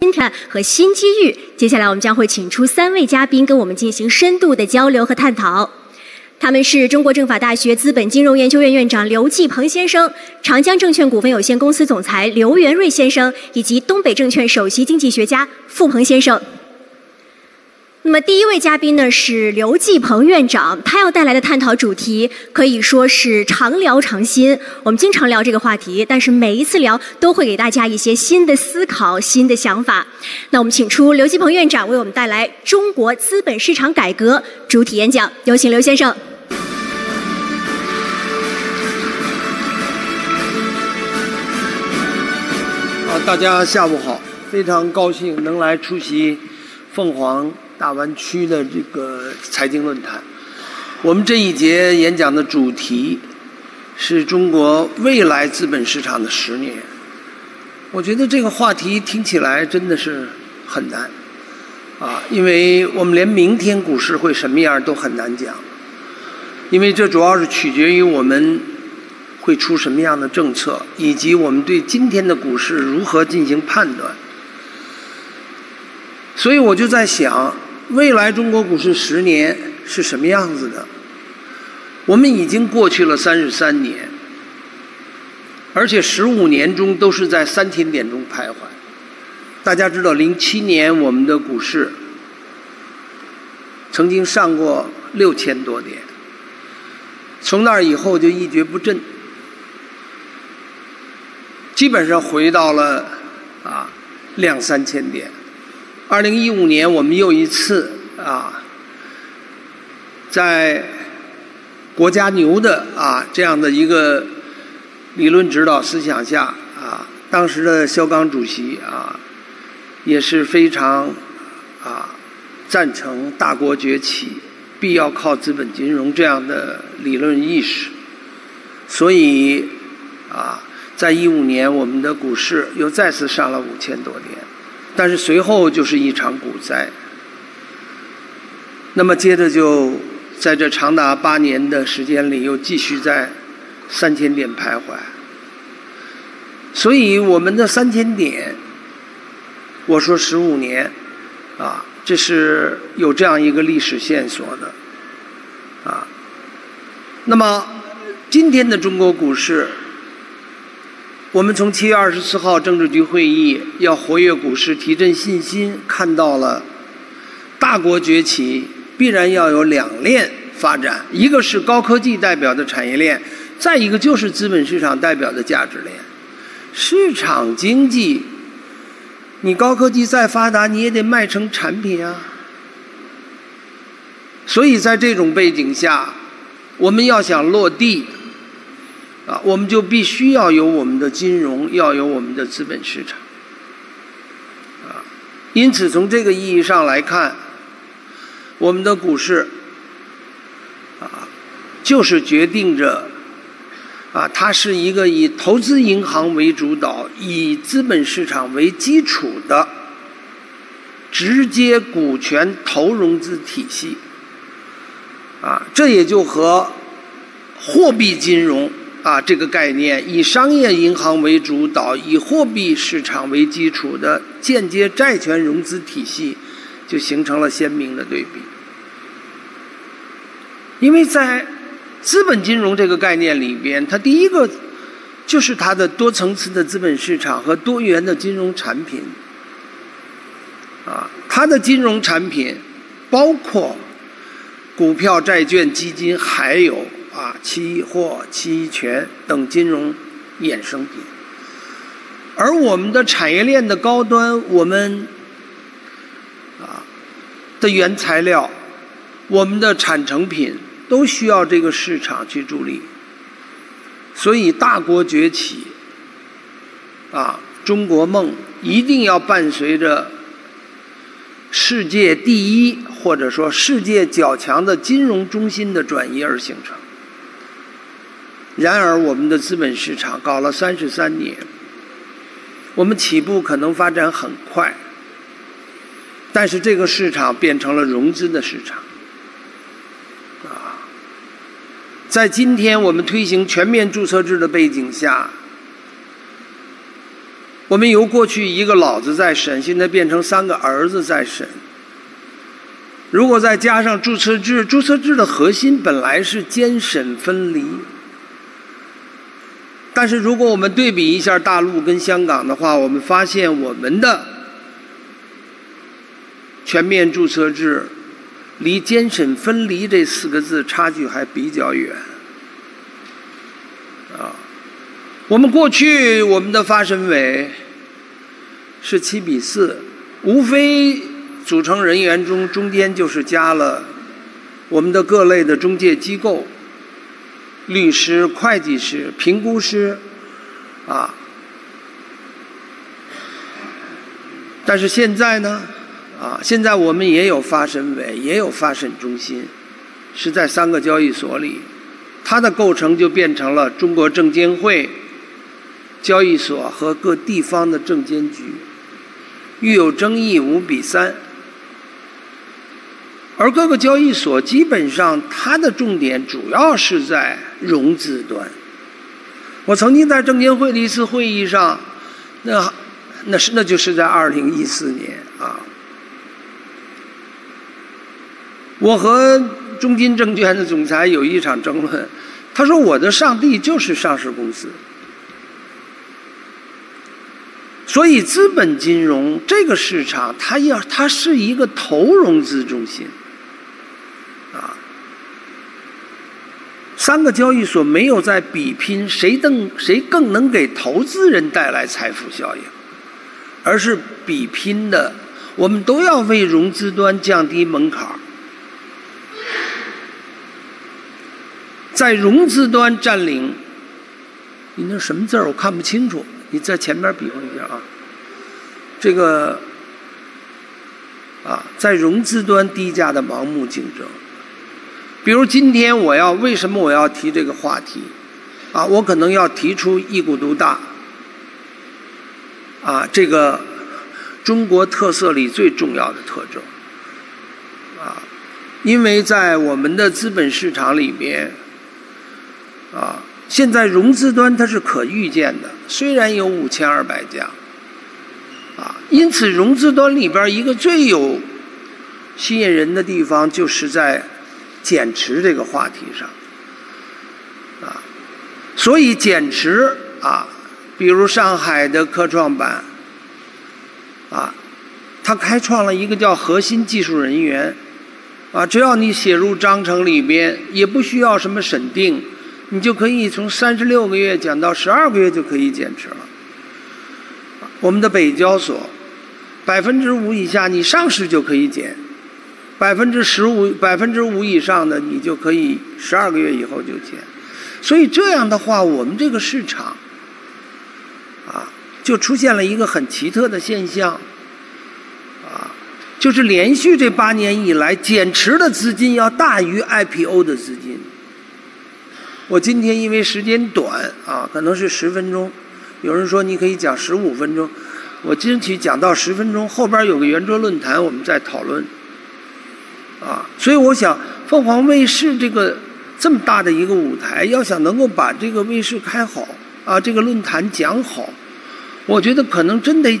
新挑战和新机遇。接下来，我们将会请出三位嘉宾跟我们进行深度的交流和探讨。他们是中国政法大学资本金融研究院院长刘继鹏先生、长江证券股份有限公司总裁刘元瑞先生，以及东北证券首席经济学家付鹏先生。那么第一位嘉宾呢是刘继鹏院长，他要带来的探讨主题可以说是常聊常新。我们经常聊这个话题，但是每一次聊都会给大家一些新的思考、新的想法。那我们请出刘继鹏院长为我们带来中国资本市场改革主体演讲，有请刘先生。啊，大家下午好，非常高兴能来出席凤凰。大湾区的这个财经论坛，我们这一节演讲的主题是中国未来资本市场的十年。我觉得这个话题听起来真的是很难啊，因为我们连明天股市会什么样都很难讲，因为这主要是取决于我们会出什么样的政策，以及我们对今天的股市如何进行判断。所以我就在想。未来中国股市十年是什么样子的？我们已经过去了三十三年，而且十五年中都是在三千点中徘徊。大家知道，零七年我们的股市曾经上过六千多点，从那以后就一蹶不振，基本上回到了啊两三千点。二零一五年，我们又一次啊，在国家牛的啊这样的一个理论指导思想下啊，当时的肖钢主席啊也是非常啊赞成大国崛起必要靠资本金融这样的理论意识，所以啊，在一五年我们的股市又再次上了五千多点。但是随后就是一场股灾，那么接着就在这长达八年的时间里，又继续在三千点徘徊。所以我们的三千点，我说十五年，啊，这是有这样一个历史线索的，啊。那么今天的中国股市。我们从七月二十四号政治局会议要活跃股市、提振信心，看到了大国崛起必然要有两链发展，一个是高科技代表的产业链，再一个就是资本市场代表的价值链。市场经济，你高科技再发达，你也得卖成产品啊。所以在这种背景下，我们要想落地。啊，我们就必须要有我们的金融，要有我们的资本市场。啊，因此从这个意义上来看，我们的股市，啊，就是决定着，啊，它是一个以投资银行为主导、以资本市场为基础的直接股权投融资体系。啊，这也就和货币金融。啊，这个概念以商业银行为主导、以货币市场为基础的间接债权融资体系，就形成了鲜明的对比。因为在资本金融这个概念里边，它第一个就是它的多层次的资本市场和多元的金融产品。啊，它的金融产品包括股票、债券、基金，还有。啊，期货、期权等金融衍生品，而我们的产业链的高端，我们啊的原材料，我们的产成品都需要这个市场去助力。所以，大国崛起，啊，中国梦一定要伴随着世界第一或者说世界较强的金融中心的转移而形成。然而，我们的资本市场搞了三十三年，我们起步可能发展很快，但是这个市场变成了融资的市场。啊，在今天我们推行全面注册制的背景下，我们由过去一个老子在审，现在变成三个儿子在审。如果再加上注册制，注册制的核心本来是监审分离。但是如果我们对比一下大陆跟香港的话，我们发现我们的全面注册制离监审分离这四个字差距还比较远。啊，我们过去我们的发审委是七比四，无非。组成人员中，中间就是加了我们的各类的中介机构、律师、会计师、评估师，啊。但是现在呢，啊，现在我们也有发审委，也有发审中心，是在三个交易所里，它的构成就变成了中国证监会、交易所和各地方的证监局，遇有争议五比三。而各个交易所基本上，它的重点主要是在融资端。我曾经在证监会的一次会议上，那那是那就是在二零一四年啊，我和中金证券的总裁有一场争论。他说：“我的上帝就是上市公司。”所以，资本金融这个市场，它要它是一个投融资中心。三个交易所没有在比拼谁更谁更能给投资人带来财富效应，而是比拼的我们都要为融资端降低门槛在融资端占领。你那什么字儿我看不清楚，你在前面比划一下啊。这个啊，在融资端低价的盲目竞争。比如今天我要为什么我要提这个话题？啊，我可能要提出一股独大，啊，这个中国特色里最重要的特征，啊，因为在我们的资本市场里边，啊，现在融资端它是可预见的，虽然有五千二百家，啊，因此融资端里边一个最有吸引人的地方就是在。减持这个话题上，啊，所以减持啊，比如上海的科创板，啊，它开创了一个叫核心技术人员，啊，只要你写入章程里边，也不需要什么审定，你就可以从三十六个月减到十二个月就可以减持了。我们的北交所，百分之五以下你上市就可以减。百分之十五、百分之五以上的，你就可以十二个月以后就减。所以这样的话，我们这个市场啊，就出现了一个很奇特的现象啊，就是连续这八年以来，减持的资金要大于 IPO 的资金。我今天因为时间短啊，可能是十分钟，有人说你可以讲十五分钟，我争取讲到十分钟，后边有个圆桌论坛，我们再讨论。啊，所以我想，凤凰卫视这个这么大的一个舞台，要想能够把这个卫视开好，啊，这个论坛讲好，我觉得可能真得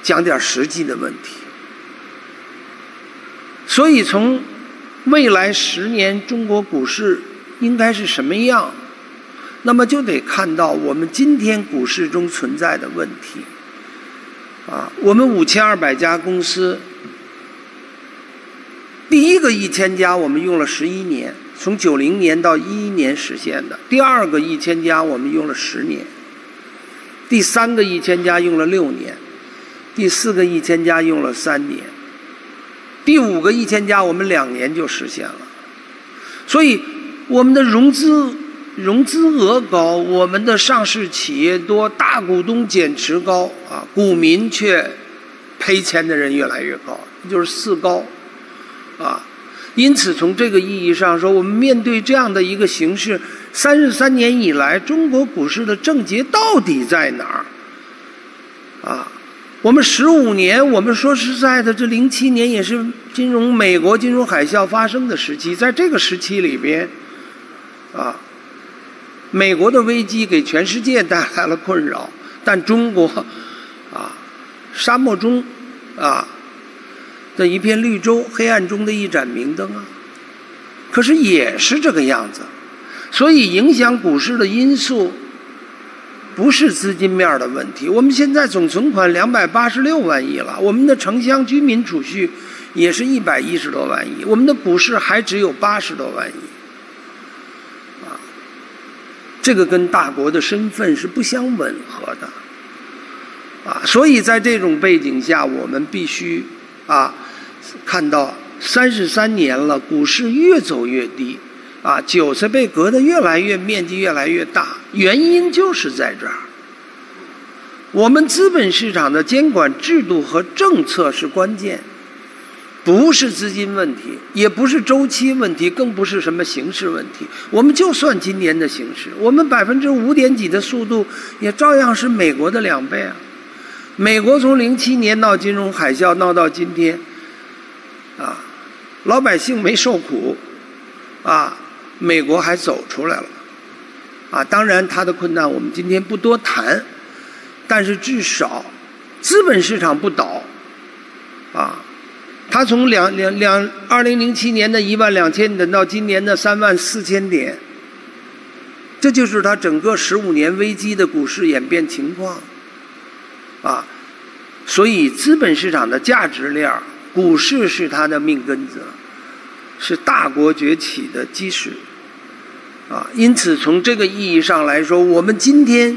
讲点实际的问题。所以从未来十年中国股市应该是什么样，那么就得看到我们今天股市中存在的问题。啊，我们五千二百家公司。第一个一千家，我们用了十一年，从九零年到一一年实现的。第二个一千家，我们用了十年。第三个一千家用了六年，第四个一千家用了三年，第五个一千家我们两年就实现了。所以，我们的融资融资额高，我们的上市企业多，大股东减持高啊，股民却赔钱的人越来越高，就是四高。啊，因此从这个意义上说，我们面对这样的一个形势，三十三年以来，中国股市的症结到底在哪儿？啊，我们十五年，我们说实在的，这零七年也是金融美国金融海啸发生的时期，在这个时期里边，啊，美国的危机给全世界带来了困扰，但中国啊，沙漠中啊一片绿洲，黑暗中的一盏明灯啊，可是也是这个样子。所以，影响股市的因素不是资金面的问题。我们现在总存款两百八十六万亿了，我们的城乡居民储蓄也是一百一十多万亿，我们的股市还只有八十多万亿，啊，这个跟大国的身份是不相吻合的，啊，所以在这种背景下，我们必须啊看到三十三年了，股市越走越低。啊，韭菜被割得越来越面积越来越大，原因就是在这儿。我们资本市场的监管制度和政策是关键，不是资金问题，也不是周期问题，更不是什么形势问题。我们就算今年的形势，我们百分之五点几的速度，也照样是美国的两倍啊。美国从零七年闹金融海啸闹到今天，老百姓没受苦，啊。美国还走出来了，啊，当然它的困难我们今天不多谈，但是至少资本市场不倒，啊，它从两两两二零零七年的一万两千点到今年的三万四千点，这就是它整个十五年危机的股市演变情况，啊，所以资本市场的价值链股市是它的命根子，是大国崛起的基石。啊，因此从这个意义上来说，我们今天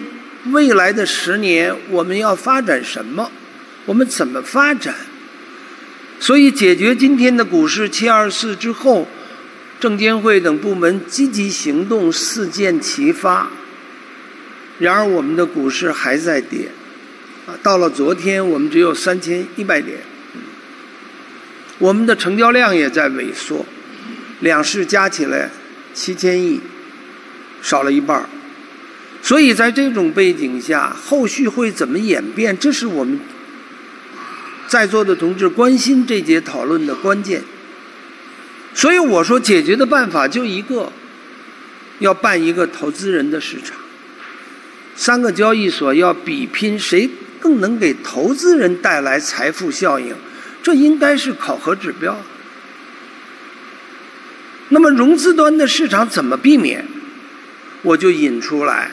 未来的十年我们要发展什么？我们怎么发展？所以解决今天的股市七二四之后，证监会等部门积极行动，四箭齐发。然而我们的股市还在跌，啊，到了昨天我们只有三千一百点，我们的成交量也在萎缩，两市加起来七千亿。少了一半儿，所以在这种背景下，后续会怎么演变？这是我们在座的同志关心这节讨论的关键。所以我说，解决的办法就一个，要办一个投资人的市场，三个交易所要比拼谁更能给投资人带来财富效应，这应该是考核指标。那么融资端的市场怎么避免？我就引出来，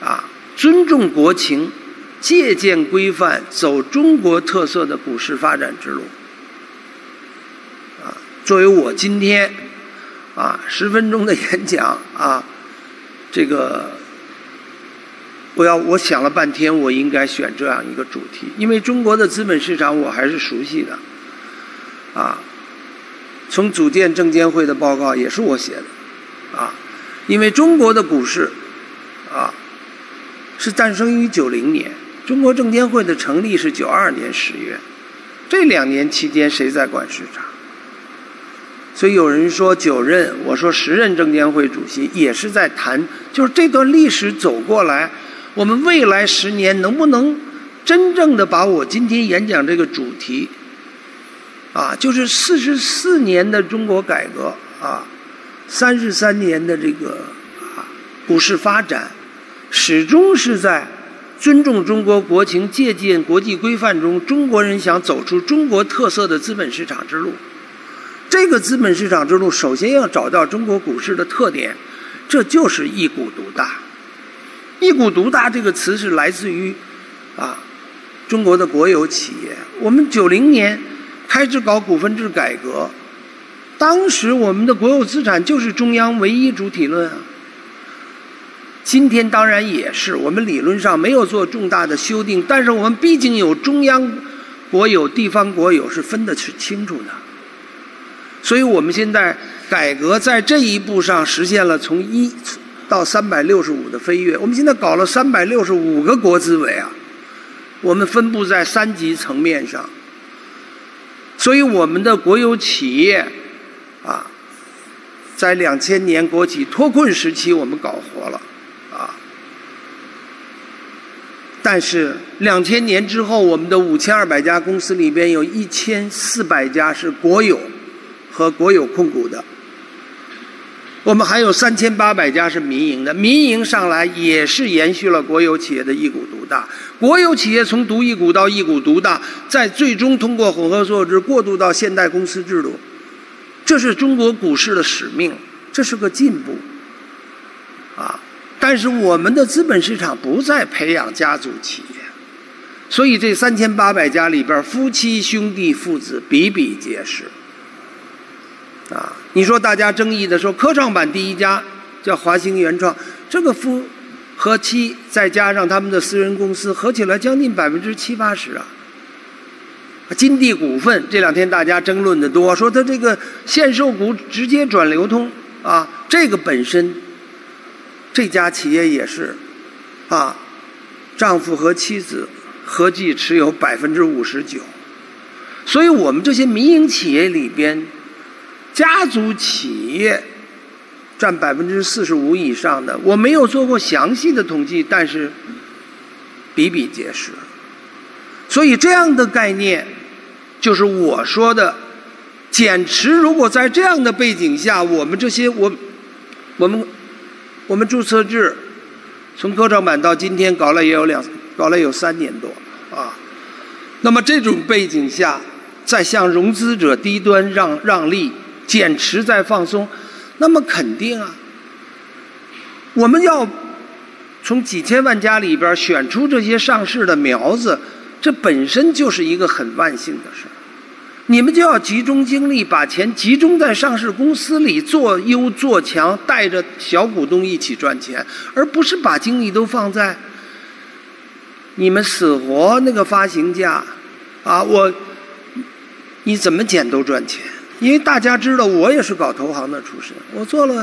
啊，尊重国情，借鉴规范，走中国特色的股市发展之路。啊，作为我今天啊十分钟的演讲啊，这个我要我想了半天，我应该选这样一个主题，因为中国的资本市场我还是熟悉的，啊，从组建证监会的报告也是我写的，啊。因为中国的股市，啊，是诞生于九零年，中国证监会的成立是九二年十月，这两年期间谁在管市场？所以有人说九任，我说十任证监会主席也是在谈，就是这段历史走过来，我们未来十年能不能真正的把我今天演讲这个主题，啊，就是四十四年的中国改革啊。三十三年的这个啊股市发展，始终是在尊重中国国情、借鉴国际规范中，中国人想走出中国特色的资本市场之路。这个资本市场之路，首先要找到中国股市的特点，这就是一股独大。一股独大这个词是来自于啊中国的国有企业。我们九零年开始搞股份制改革。当时我们的国有资产就是中央唯一主体论啊。今天当然也是，我们理论上没有做重大的修订，但是我们毕竟有中央国有、地方国有是分得是清楚的。所以我们现在改革在这一步上实现了从一到三百六十五的飞跃。我们现在搞了三百六十五个国资委啊，我们分布在三级层面上，所以我们的国有企业。啊，在两千年国企脱困时期，我们搞活了，啊，但是两千年之后，我们的五千二百家公司里边有一千四百家是国有和国有控股的，我们还有三千八百家是民营的，民营上来也是延续了国有企业的一股独大。国有企业从独一股到一股独大，再最终通过混合所有制过渡到现代公司制度，这是中国股市的使命，这是个进步。啊，但是我们的资本市场不再培养家族企业，所以这三千八百家里边，夫妻兄弟父子比比皆是。你说大家争议的说，科创板第一家叫华兴原创，这个夫和妻再加上他们的私人公司，合起来将近百分之七八十啊。金地股份这两天大家争论的多，说他这个限售股直接转流通啊，这个本身这家企业也是啊，丈夫和妻子合计持有百分之五十九，所以我们这些民营企业里边。家族企业占百分之四十五以上的，我没有做过详细的统计，但是比比皆是。所以这样的概念，就是我说的减持。如果在这样的背景下，我们这些我我们我们注册制从科创板到今天搞了也有两搞了有三年多啊。那么这种背景下，再向融资者低端让让利。减持再放松，那么肯定啊，我们要从几千万家里边选出这些上市的苗子，这本身就是一个很万幸的事儿。你们就要集中精力，把钱集中在上市公司里做优做强，带着小股东一起赚钱，而不是把精力都放在你们死活那个发行价啊，我你怎么减都赚钱。因为大家知道，我也是搞投行的出身，我做了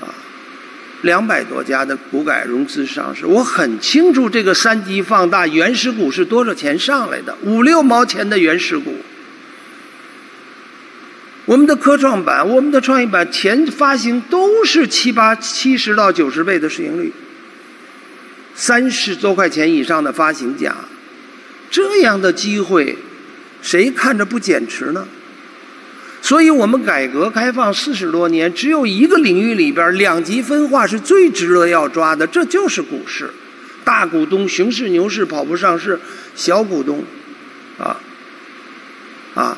啊两百多家的股改融资上市，我很清楚这个三级放大原始股是多少钱上来的，五六毛钱的原始股。我们的科创板、我们的创业板前发行都是七八七十到九十倍的市盈率，三十多块钱以上的发行价，这样的机会，谁看着不减持呢？所以我们改革开放四十多年，只有一个领域里边两极分化是最值得要抓的，这就是股市。大股东熊市牛市跑不上市，小股东，啊，啊，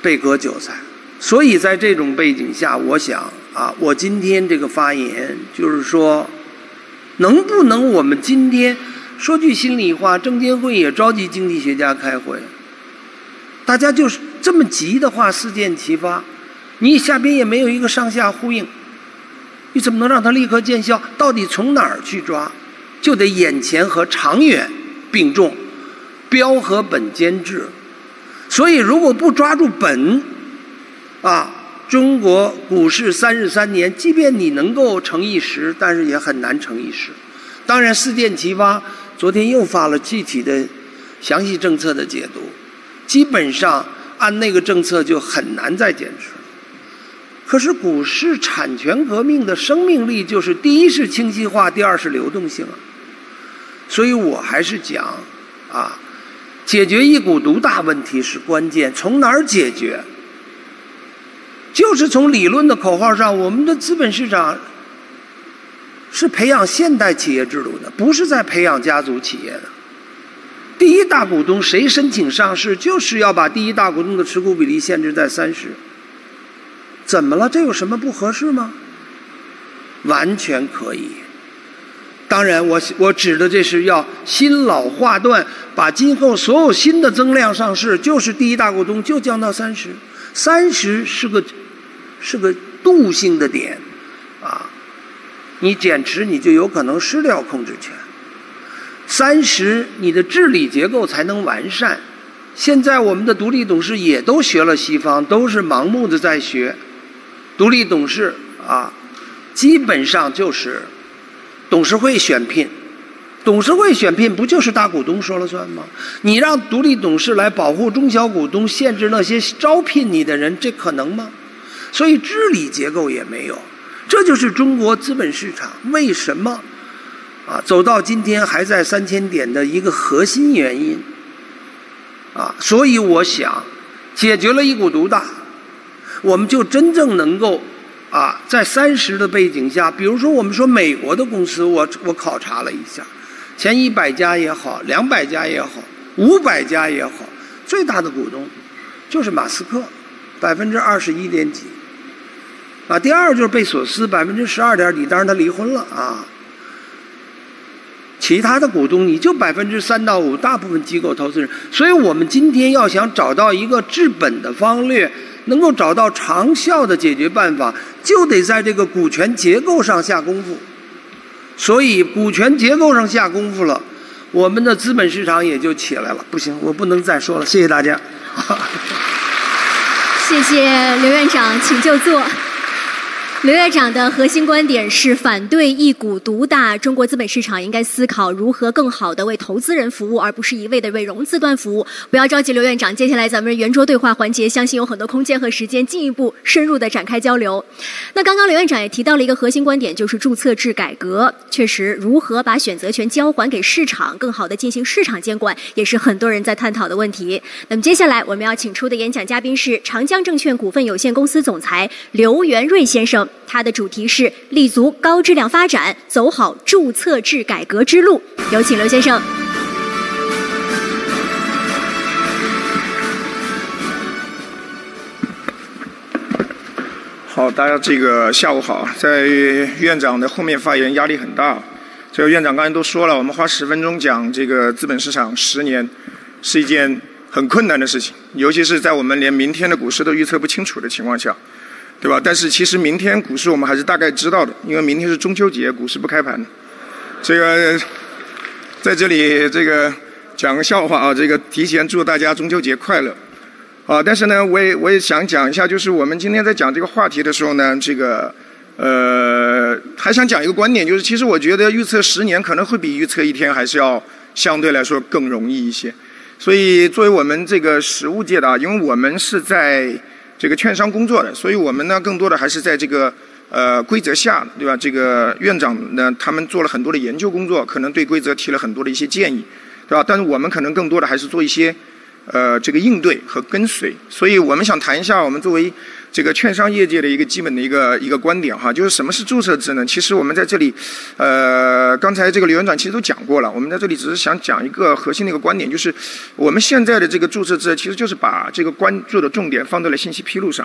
被割韭菜。所以在这种背景下，我想啊，我今天这个发言就是说，能不能我们今天说句心里话，证监会也召集经济学家开会。大家就是这么急的话，四箭齐发，你下边也没有一个上下呼应，你怎么能让它立刻见效？到底从哪儿去抓？就得眼前和长远并重，标和本兼治。所以如果不抓住本，啊，中国股市三十三年，即便你能够成一时，但是也很难成一时。当然，四箭齐发，昨天又发了具体的、详细政策的解读。基本上按那个政策就很难再减持。可是股市产权革命的生命力就是第一是清晰化，第二是流动性啊。所以我还是讲啊，解决一股独大问题是关键。从哪儿解决？就是从理论的口号上，我们的资本市场是培养现代企业制度的，不是在培养家族企业的。第一大股东谁申请上市，就是要把第一大股东的持股比例限制在三十。怎么了？这有什么不合适吗？完全可以。当然，我我指的这是要新老划断，把今后所有新的增量上市，就是第一大股东就降到三十。三十是个是个度性的点啊，你减持你就有可能失掉控制权。三十，你的治理结构才能完善。现在我们的独立董事也都学了西方，都是盲目的在学。独立董事啊，基本上就是董事会选聘。董事会选聘不就是大股东说了算吗？你让独立董事来保护中小股东，限制那些招聘你的人，这可能吗？所以治理结构也没有。这就是中国资本市场为什么？啊，走到今天还在三千点的一个核心原因，啊，所以我想，解决了一股独大，我们就真正能够啊，在三十的背景下，比如说我们说美国的公司，我我考察了一下，前一百家也好，两百家也好，五百家也好，最大的股东就是马斯克，百分之二十一点几。啊，第二就是贝索斯，百分之十二点几，当然他离婚了啊。其他的股东你就百分之三到五，大部分机构投资人。所以我们今天要想找到一个治本的方略，能够找到长效的解决办法，就得在这个股权结构上下功夫。所以股权结构上下功夫了，我们的资本市场也就起来了。不行，我不能再说了，谢谢大家。谢谢刘院长，请就坐。刘院长的核心观点是反对一股独大，中国资本市场应该思考如何更好的为投资人服务，而不是一味的为融资端服务。不要着急，刘院长，接下来咱们圆桌对话环节，相信有很多空间和时间进一步深入的展开交流。那刚刚刘院长也提到了一个核心观点，就是注册制改革。确实，如何把选择权交还给市场，更好的进行市场监管，也是很多人在探讨的问题。那么接下来我们要请出的演讲嘉宾是长江证券股份有限公司总裁刘元瑞先生。它的主题是立足高质量发展，走好注册制改革之路。有请刘先生。好，大家这个下午好。在院长的后面发言压力很大。这个院长刚才都说了，我们花十分钟讲这个资本市场十年是一件很困难的事情，尤其是在我们连明天的股市都预测不清楚的情况下。对吧？但是其实明天股市我们还是大概知道的，因为明天是中秋节，股市不开盘。这个在这里这个讲个笑话啊，这个提前祝大家中秋节快乐。啊，但是呢，我也我也想讲一下，就是我们今天在讲这个话题的时候呢，这个呃还想讲一个观点，就是其实我觉得预测十年可能会比预测一天还是要相对来说更容易一些。所以作为我们这个实务界的啊，因为我们是在。这个券商工作的，所以我们呢更多的还是在这个呃规则下，对吧？这个院长呢他们做了很多的研究工作，可能对规则提了很多的一些建议，对吧？但是我们可能更多的还是做一些呃这个应对和跟随，所以我们想谈一下我们作为。这个券商业界的一个基本的一个一个观点哈，就是什么是注册制呢？其实我们在这里，呃，刚才这个刘院长其实都讲过了。我们在这里只是想讲一个核心的一个观点，就是我们现在的这个注册制，其实就是把这个关注的重点放在了信息披露上，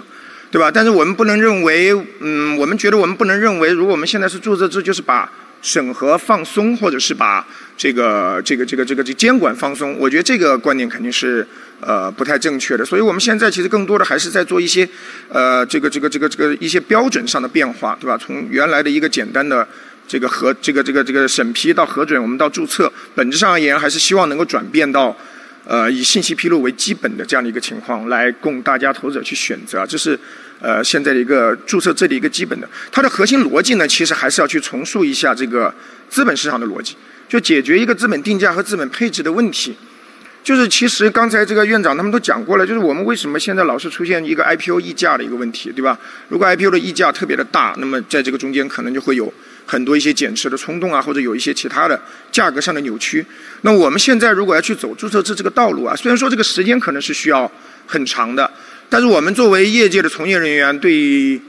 对吧？但是我们不能认为，嗯，我们觉得我们不能认为，如果我们现在是注册制，就是把。审核放松，或者是把这个这个这个这个这监管放松，我觉得这个观点肯定是呃不太正确的。所以我们现在其实更多的还是在做一些呃这个这个这个这个一些标准上的变化，对吧？从原来的一个简单的这个核这个这个这个审批到核准，我们到注册，本质上而言还是希望能够转变到。呃，以信息披露为基本的这样的一个情况，来供大家投资者去选择，这是呃现在的一个注册制的一个基本的。它的核心逻辑呢，其实还是要去重塑一下这个资本市场的逻辑，就解决一个资本定价和资本配置的问题。就是其实刚才这个院长他们都讲过了，就是我们为什么现在老是出现一个 IPO 溢价的一个问题，对吧？如果 IPO 的溢价特别的大，那么在这个中间可能就会有。很多一些减持的冲动啊，或者有一些其他的价格上的扭曲。那我们现在如果要去走注册制这个道路啊，虽然说这个时间可能是需要很长的，但是我们作为业界的从业人员，对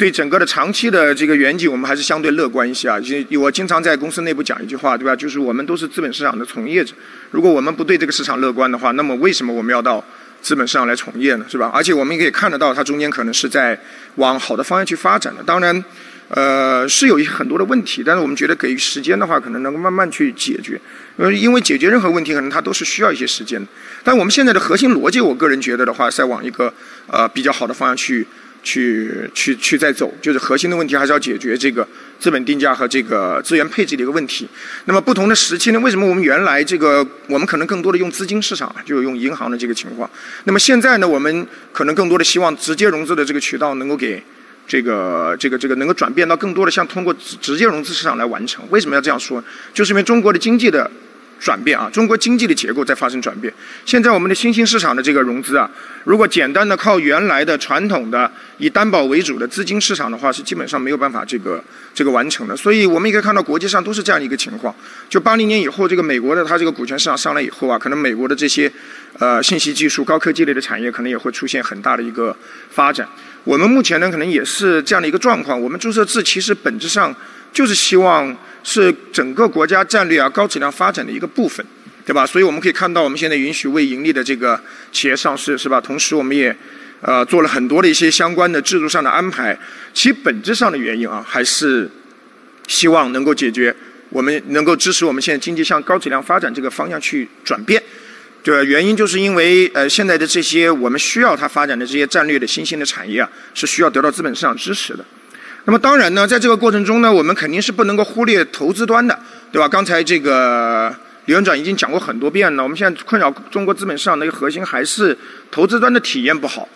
对整个的长期的这个远景，我们还是相对乐观一些啊。就我经常在公司内部讲一句话，对吧？就是我们都是资本市场的从业者，如果我们不对这个市场乐观的话，那么为什么我们要到资本市场来从业呢？是吧？而且我们也可以看得到，它中间可能是在往好的方向去发展的。当然。呃，是有一些很多的问题，但是我们觉得给予时间的话，可能能够慢慢去解决。呃，因为解决任何问题，可能它都是需要一些时间。但我们现在的核心逻辑，我个人觉得的话，在往一个呃比较好的方向去去去去在走。就是核心的问题还是要解决这个资本定价和这个资源配置的一个问题。那么不同的时期呢，为什么我们原来这个我们可能更多的用资金市场，就用银行的这个情况。那么现在呢，我们可能更多的希望直接融资的这个渠道能够给。这个这个这个能够转变到更多的像通过直直接融资市场来完成，为什么要这样说？就是因为中国的经济的转变啊，中国经济的结构在发生转变。现在我们的新兴市场的这个融资啊，如果简单的靠原来的传统的以担保为主的资金市场的话，是基本上没有办法这个这个完成的。所以我们也可以看到国际上都是这样一个情况。就八零年以后，这个美国的它这个股权市场上来以后啊，可能美国的这些呃信息技术、高科技类的产业可能也会出现很大的一个发展。我们目前呢，可能也是这样的一个状况。我们注册制其实本质上就是希望。是整个国家战略啊高质量发展的一个部分，对吧？所以我们可以看到，我们现在允许未盈利的这个企业上市，是吧？同时，我们也呃做了很多的一些相关的制度上的安排。其本质上的原因啊，还是希望能够解决我们能够支持我们现在经济向高质量发展这个方向去转变。对，原因就是因为呃现在的这些我们需要它发展的这些战略的新兴的产业啊，是需要得到资本市场支持的。那么当然呢，在这个过程中呢，我们肯定是不能够忽略投资端的，对吧？刚才这个李院长已经讲过很多遍了。我们现在困扰中国资本市场的一个核心还是投资端的体验不好，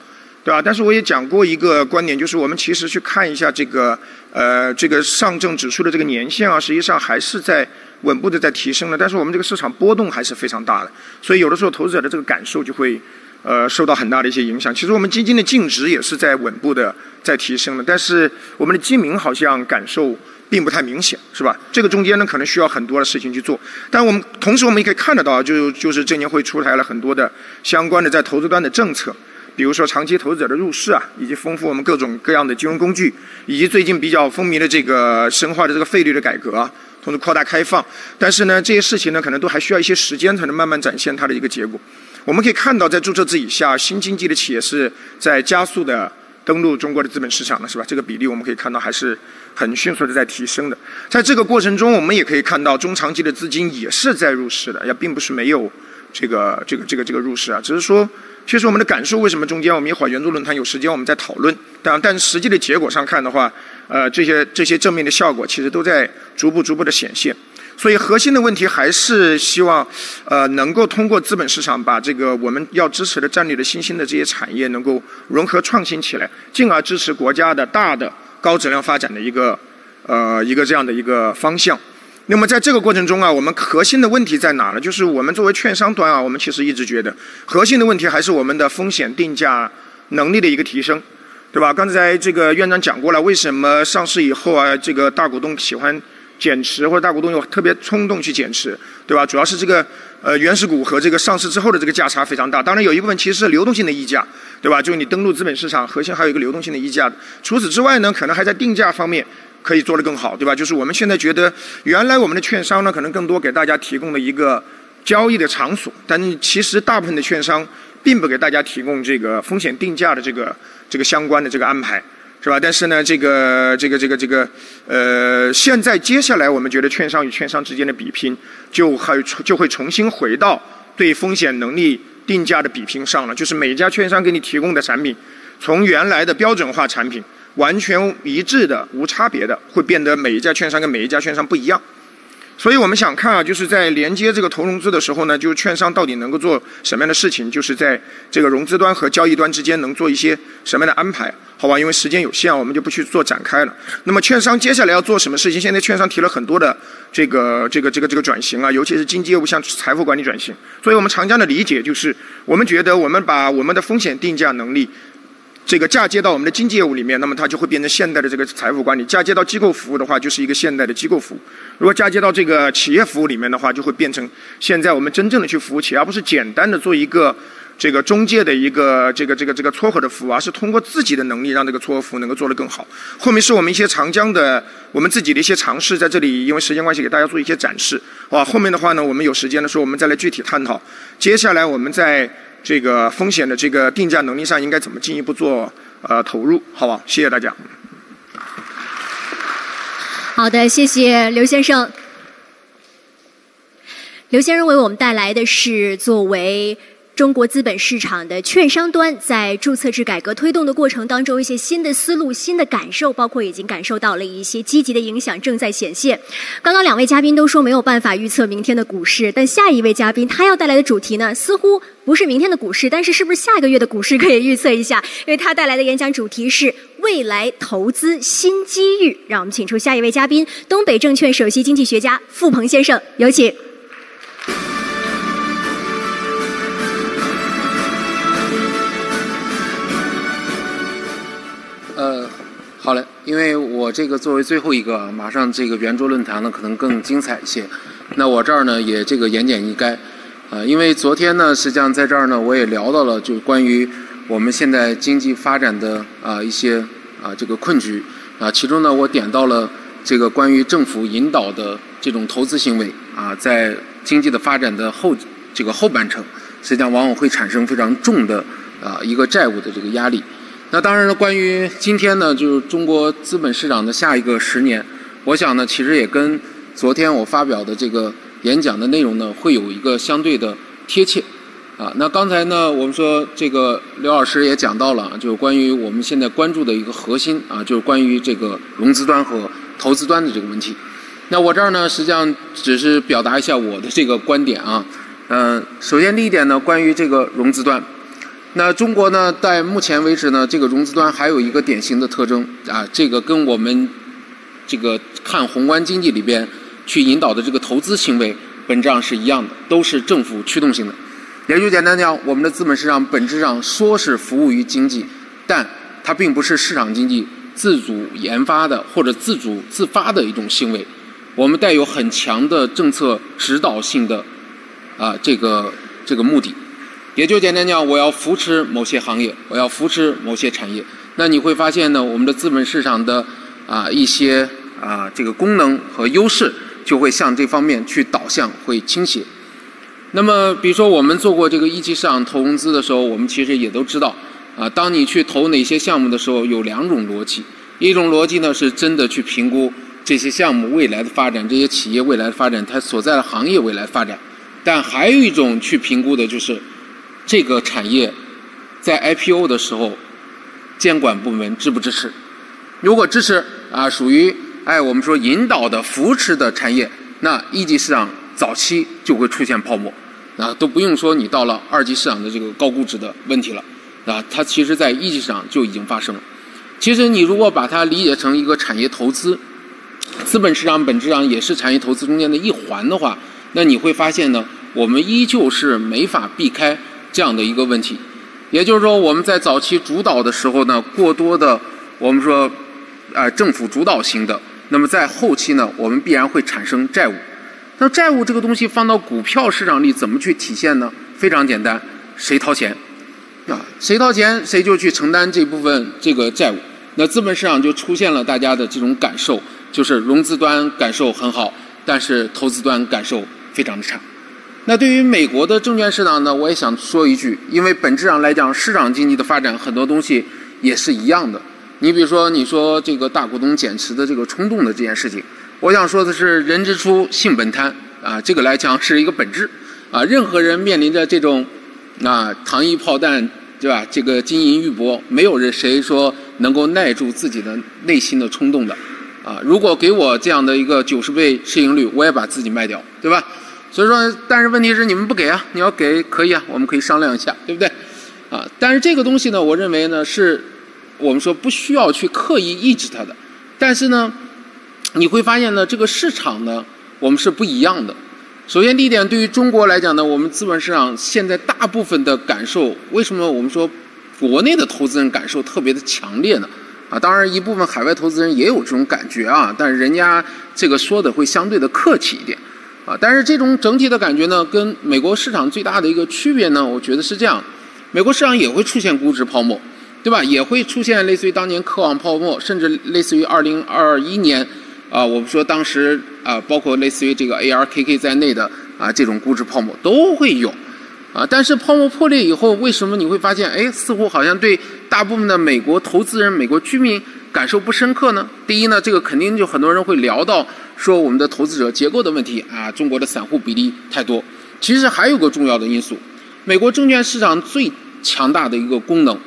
对吧？但是我也讲过一个观点，就是我们其实去看一下这个呃这个上证指数的这个年限啊，实际上还是在稳步的在提升的。但是我们这个市场波动还是非常大的，所以有的时候投资者的这个感受就会。呃，受到很大的一些影响。其实我们基金的净值也是在稳步的在提升的，但是我们的基民好像感受并不太明显，是吧？这个中间呢，可能需要很多的事情去做。但我们同时我们也可以看得到，就就是证监会出台了很多的相关的在投资端的政策，比如说长期投资者的入市啊，以及丰富我们各种各样的金融工具，以及最近比较风靡的这个深化的这个费率的改革，同时扩大开放。但是呢，这些事情呢，可能都还需要一些时间才能慢慢展现它的一个结果。我们可以看到，在注册制以下，新经济的企业是在加速的登陆中国的资本市场了，是吧？这个比例我们可以看到还是很迅速的在提升的。在这个过程中，我们也可以看到中长期的资金也是在入市的，也并不是没有这个这个这个这个入市啊。只是说，其实我们的感受为什么中间我们一会儿圆桌论坛有时间我们再讨论。但但实际的结果上看的话，呃，这些这些正面的效果其实都在逐步逐步的显现。所以核心的问题还是希望，呃，能够通过资本市场把这个我们要支持的战略的新兴的这些产业能够融合创新起来，进而支持国家的大的高质量发展的一个呃一个这样的一个方向。那么在这个过程中啊，我们核心的问题在哪呢？就是我们作为券商端啊，我们其实一直觉得核心的问题还是我们的风险定价能力的一个提升，对吧？刚才这个院长讲过了，为什么上市以后啊，这个大股东喜欢。减持或者大股东有特别冲动去减持，对吧？主要是这个呃原始股和这个上市之后的这个价差非常大。当然有一部分其实是流动性的溢价，对吧？就是你登陆资本市场，核心还有一个流动性的溢价。除此之外呢，可能还在定价方面可以做得更好，对吧？就是我们现在觉得，原来我们的券商呢，可能更多给大家提供了一个交易的场所，但其实大部分的券商并不给大家提供这个风险定价的这个这个相关的这个安排。是吧？但是呢，这个、这个、这个、这个，呃，现在接下来，我们觉得券商与券商之间的比拼，就还就会重新回到对风险能力定价的比拼上了。就是每一家券商给你提供的产品，从原来的标准化产品，完全一致的、无差别的，会变得每一家券商跟每一家券商不一样。所以我们想看啊，就是在连接这个投融资的时候呢，就是券商到底能够做什么样的事情？就是在这个融资端和交易端之间能做一些什么样的安排？好吧，因为时间有限，我们就不去做展开了。那么券商接下来要做什么事情？现在券商提了很多的这个这个这个这个转型啊，尤其是经济业务向财富管理转型。所以我们长江的理解就是，我们觉得我们把我们的风险定价能力。这个嫁接到我们的经济业务里面，那么它就会变成现代的这个财富管理；嫁接到机构服务的话，就是一个现代的机构服务。如果嫁接到这个企业服务里面的话，就会变成现在我们真正的去服务企业，而不是简单的做一个这个中介的一个这个这个这个撮合的服务，而是通过自己的能力让这个撮合服务能够做得更好。后面是我们一些长江的我们自己的一些尝试，在这里因为时间关系给大家做一些展示。哇，后面的话呢，我们有时间的时候我们再来具体探讨。接下来我们在。这个风险的这个定价能力上应该怎么进一步做呃投入？好吧，谢谢大家。好的，谢谢刘先生。刘先生为我们带来的是作为。中国资本市场的券商端在注册制改革推动的过程当中，一些新的思路、新的感受，包括已经感受到了一些积极的影响正在显现。刚刚两位嘉宾都说没有办法预测明天的股市，但下一位嘉宾他要带来的主题呢，似乎不是明天的股市，但是是不是下个月的股市可以预测一下？因为他带来的演讲主题是未来投资新机遇。让我们请出下一位嘉宾，东北证券首席经济学家付鹏先生，有请。好嘞因为我这个作为最后一个，马上这个圆桌论坛呢可能更精彩一些。那我这儿呢也这个言简意赅，啊，因为昨天呢实际上在这儿呢我也聊到了，就关于我们现在经济发展的啊一些啊这个困局啊，其中呢我点到了这个关于政府引导的这种投资行为啊，在经济的发展的后这个后半程，实际上往往会产生非常重的啊一个债务的这个压力。那当然了，关于今天呢，就是中国资本市场的下一个十年，我想呢，其实也跟昨天我发表的这个演讲的内容呢，会有一个相对的贴切。啊，那刚才呢，我们说这个刘老师也讲到了，就是关于我们现在关注的一个核心啊，就是关于这个融资端和投资端的这个问题。那我这儿呢，实际上只是表达一下我的这个观点啊。嗯，首先第一点呢，关于这个融资端。那中国呢，在目前为止呢，这个融资端还有一个典型的特征啊，这个跟我们这个看宏观经济里边去引导的这个投资行为本质上是一样的，都是政府驱动性的。也就简单讲，我们的资本市场本质上说是服务于经济，但它并不是市场经济自主研发的或者自主自发的一种行为。我们带有很强的政策指导性的啊这个这个目的。也就简单讲，我要扶持某些行业，我要扶持某些产业。那你会发现呢，我们的资本市场的啊一些啊这个功能和优势就会向这方面去导向，会倾斜。那么，比如说我们做过这个一级市场投融资的时候，我们其实也都知道啊，当你去投哪些项目的时候，有两种逻辑。一种逻辑呢，是真的去评估这些项目未来的发展，这些企业未来的发展，它所在的行业未来发展。但还有一种去评估的就是。这个产业在 IPO 的时候，监管部门支不支持？如果支持啊，属于哎我们说引导的扶持的产业，那一级市场早期就会出现泡沫，啊都不用说你到了二级市场的这个高估值的问题了，啊它其实在一级市场就已经发生了。其实你如果把它理解成一个产业投资，资本市场本质上也是产业投资中间的一环的话，那你会发现呢，我们依旧是没法避开。这样的一个问题，也就是说，我们在早期主导的时候呢，过多的我们说，啊，政府主导型的，那么在后期呢，我们必然会产生债务。那债务这个东西放到股票市场里怎么去体现呢？非常简单，谁掏钱啊？谁掏钱，谁就去承担这部分这个债务。那资本市场就出现了大家的这种感受，就是融资端感受很好，但是投资端感受非常的差。那对于美国的证券市场呢，我也想说一句，因为本质上来讲，市场经济的发展很多东西也是一样的。你比如说，你说这个大股东减持的这个冲动的这件事情，我想说的是，人之初，性本贪啊，这个来讲是一个本质啊。任何人面临着这种啊糖衣炮弹，对吧？这个金银玉帛，没有人谁说能够耐住自己的内心的冲动的啊。如果给我这样的一个九十倍市盈率，我也把自己卖掉，对吧？所以说，但是问题是你们不给啊？你要给可以啊，我们可以商量一下，对不对？啊，但是这个东西呢，我认为呢，是我们说不需要去刻意抑制它的。但是呢，你会发现呢，这个市场呢，我们是不一样的。首先第一点，对于中国来讲呢，我们资本市场现在大部分的感受，为什么我们说国内的投资人感受特别的强烈呢？啊，当然一部分海外投资人也有这种感觉啊，但是人家这个说的会相对的客气一点。啊，但是这种整体的感觉呢，跟美国市场最大的一个区别呢，我觉得是这样：美国市场也会出现估值泡沫，对吧？也会出现类似于当年科网泡沫，甚至类似于二零二一年，啊，我们说当时啊，包括类似于这个 ARKK 在内的啊这种估值泡沫都会有，啊，但是泡沫破裂以后，为什么你会发现，哎，似乎好像对大部分的美国投资人、美国居民感受不深刻呢？第一呢，这个肯定就很多人会聊到。说我们的投资者结构的问题啊，中国的散户比例太多。其实还有个重要的因素，美国证券市场最强大的一个功能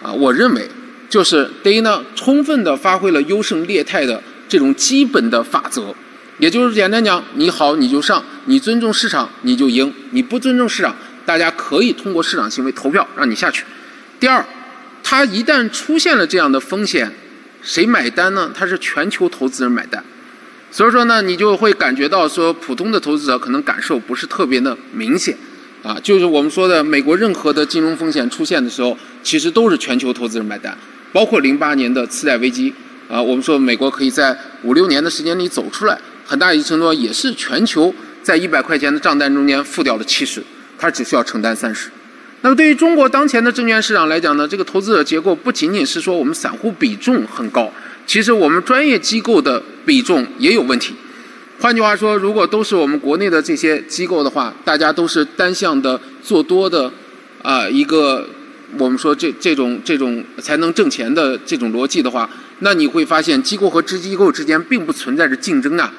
啊，我认为就是第一呢，充分的发挥了优胜劣汰的这种基本的法则。也就是简单讲，你好你就上，你尊重市场你就赢，你不尊重市场，大家可以通过市场行为投票让你下去。第二，它一旦出现了这样的风险，谁买单呢？它是全球投资人买单。所以说呢，你就会感觉到说，普通的投资者可能感受不是特别的明显，啊，就是我们说的美国任何的金融风险出现的时候，其实都是全球投资人买单，包括零八年的次贷危机，啊，我们说美国可以在五六年的时间里走出来，很大一程度上也是全球在一百块钱的账单中间付掉了七十，他只需要承担三十。那么对于中国当前的证券市场来讲呢，这个投资者结构不仅仅是说我们散户比重很高，其实我们专业机构的比重也有问题。换句话说，如果都是我们国内的这些机构的话，大家都是单向的做多的，啊，一个我们说这这种这种才能挣钱的这种逻辑的话，那你会发现机构和支机构之间并不存在着竞争啊，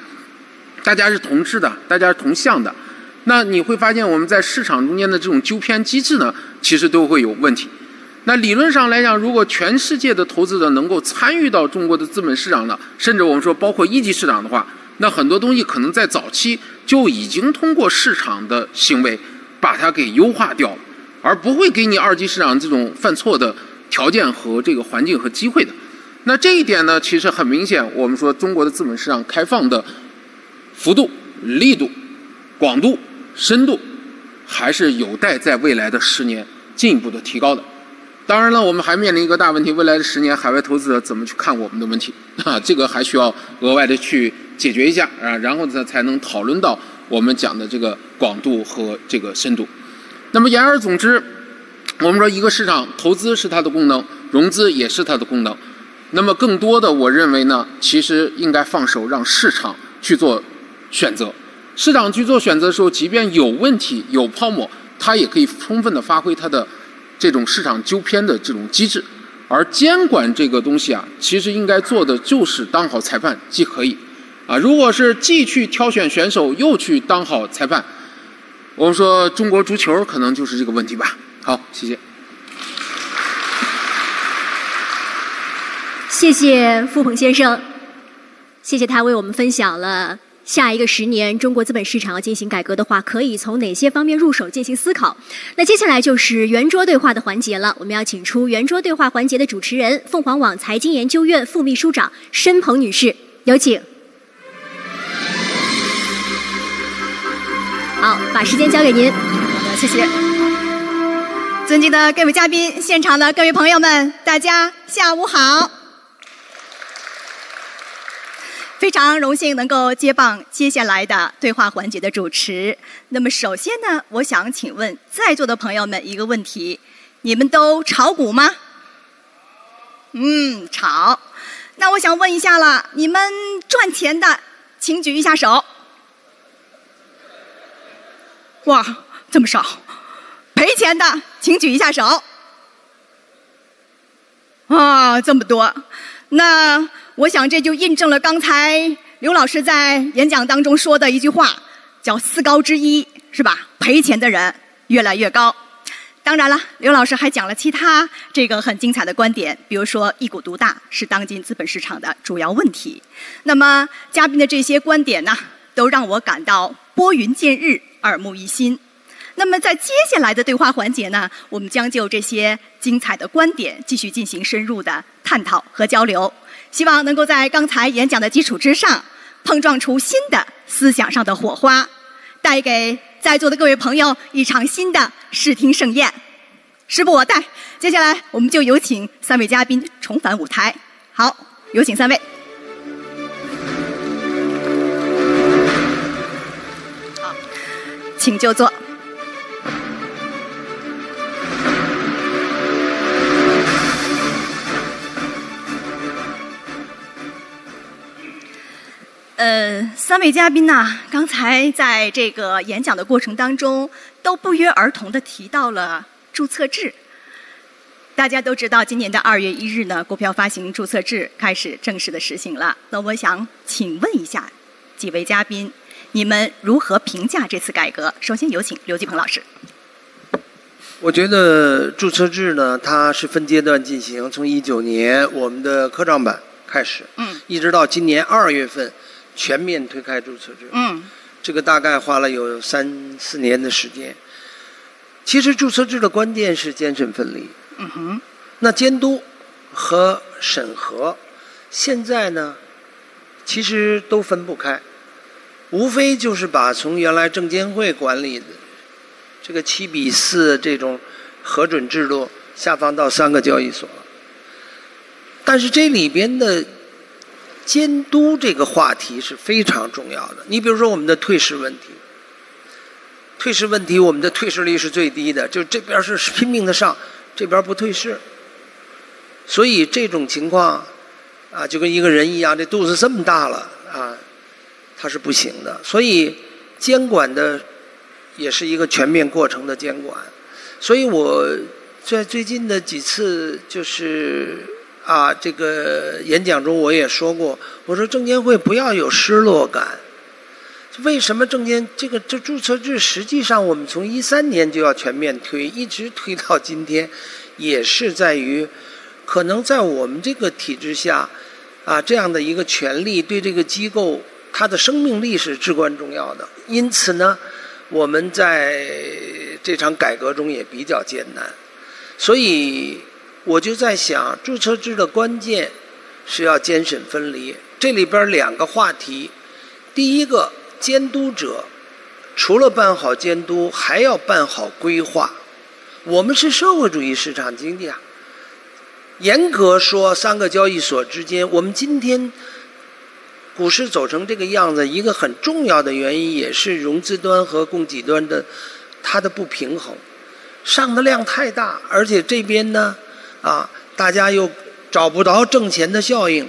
大家是同质的，大家是同向的。那你会发现我们在市场中间的这种纠偏机制呢，其实都会有问题。那理论上来讲，如果全世界的投资者能够参与到中国的资本市场呢，甚至我们说包括一级市场的话。那很多东西可能在早期就已经通过市场的行为把它给优化掉了，而不会给你二级市场这种犯错的条件和这个环境和机会的。那这一点呢，其实很明显，我们说中国的资本市场开放的幅度、力度、广度、深度，还是有待在未来的十年进一步的提高的。当然了，我们还面临一个大问题：未来的十年，海外投资者怎么去看我们的问题？啊，这个还需要额外的去解决一下啊，然后呢，才能讨论到我们讲的这个广度和这个深度。那么言而总之，我们说一个市场投资是它的功能，融资也是它的功能。那么更多的，我认为呢，其实应该放手让市场去做选择。市场去做选择的时候，即便有问题、有泡沫，它也可以充分的发挥它的。这种市场纠偏的这种机制，而监管这个东西啊，其实应该做的就是当好裁判即可以，啊，如果是既去挑选选手又去当好裁判，我们说中国足球可能就是这个问题吧。好，谢谢。谢谢付鹏先生，谢谢他为我们分享了。下一个十年，中国资本市场要进行改革的话，可以从哪些方面入手进行思考？那接下来就是圆桌对话的环节了。我们要请出圆桌对话环节的主持人，凤凰网财经研究院副秘书长申鹏女士，有请。好，把时间交给您。好的，谢谢。尊敬的各位嘉宾，现场的各位朋友们，大家下午好。非常荣幸能够接棒接下来的对话环节的主持。那么，首先呢，我想请问在座的朋友们一个问题：你们都炒股吗？嗯，炒。那我想问一下了，你们赚钱的，请举一下手。哇，这么少！赔钱的，请举一下手。啊，这么多。那。我想这就印证了刚才刘老师在演讲当中说的一句话，叫“四高之一”，是吧？赔钱的人越来越高。当然了，刘老师还讲了其他这个很精彩的观点，比如说一股独大是当今资本市场的主要问题。那么嘉宾的这些观点呢，都让我感到拨云见日、耳目一新。那么在接下来的对话环节呢，我们将就这些精彩的观点继续进行深入的探讨和交流。希望能够在刚才演讲的基础之上，碰撞出新的思想上的火花，带给在座的各位朋友一场新的视听盛宴。时不我待，接下来我们就有请三位嘉宾重返舞台。好，有请三位。好，请就坐。呃，三位嘉宾呢，刚才在这个演讲的过程当中，都不约而同的提到了注册制。大家都知道，今年的二月一日呢，股票发行注册制开始正式的实行了。那我想请问一下几位嘉宾，你们如何评价这次改革？首先有请刘继鹏老师。我觉得注册制呢，它是分阶段进行，从一九年我们的科创板开始，嗯，一直到今年二月份。全面推开注册制，嗯，这个大概花了有三四年的时间。其实注册制的关键是监审分离，嗯哼，那监督和审核现在呢，其实都分不开，无非就是把从原来证监会管理的这个七比四这种核准制度下放到三个交易所，但是这里边的。监督这个话题是非常重要的。你比如说我们的退市问题，退市问题，我们的退市率是最低的，就这边是拼命的上，这边不退市。所以这种情况啊，就跟一个人一样，这肚子这么大了啊，它是不行的。所以监管的也是一个全面过程的监管。所以我在最近的几次就是啊这个演讲中我也说过，我说证监会不要有失落感。为什么证监这个这注册制实际上我们从一三年就要全面推，一直推到今天，也是在于。可能在我们这个体制下，啊，这样的一个权利对这个机构它的生命力是至关重要的。因此呢，我们在这场改革中也比较艰难。所以我就在想，注册制的关键是要监审分离。这里边两个话题，第一个，监督者除了办好监督，还要办好规划。我们是社会主义市场经济啊。严格说，三个交易所之间，我们今天股市走成这个样子，一个很重要的原因也是融资端和供给端的它的不平衡，上的量太大，而且这边呢，啊，大家又找不着挣钱的效应，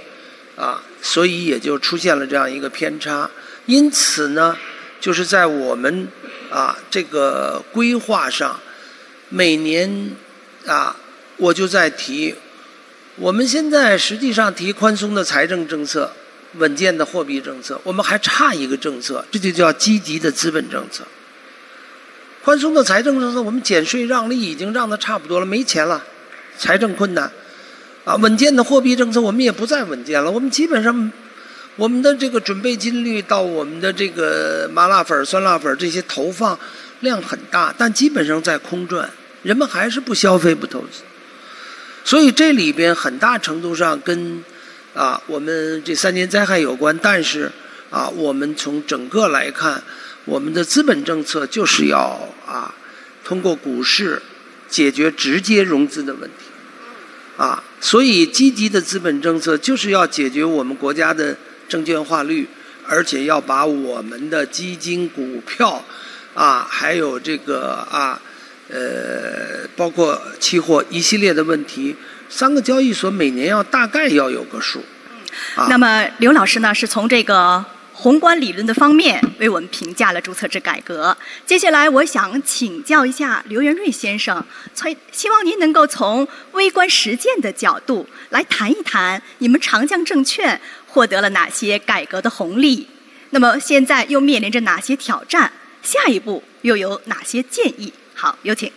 啊，所以也就出现了这样一个偏差。因此呢，就是在我们啊这个规划上，每年啊，我就在提。我们现在实际上提宽松的财政政策、稳健的货币政策，我们还差一个政策，这就叫积极的资本政策。宽松的财政政策，我们减税让利已经让的差不多了，没钱了，财政困难。啊，稳健的货币政策，我们也不再稳健了，我们基本上，我们的这个准备金率到我们的这个麻辣粉、酸辣粉这些投放量很大，但基本上在空转，人们还是不消费、不投资。所以这里边很大程度上跟啊我们这三年灾害有关，但是啊我们从整个来看，我们的资本政策就是要啊通过股市解决直接融资的问题，啊所以积极的资本政策就是要解决我们国家的证券化率，而且要把我们的基金、股票啊还有这个啊。呃，包括期货一系列的问题，三个交易所每年要大概要有个数。那么刘老师呢，是从这个宏观理论的方面为我们评价了注册制改革。接下来，我想请教一下刘元瑞先生，从希望您能够从微观实践的角度来谈一谈，你们长江证券获得了哪些改革的红利？那么现在又面临着哪些挑战？下一步又有哪些建议？好，有请。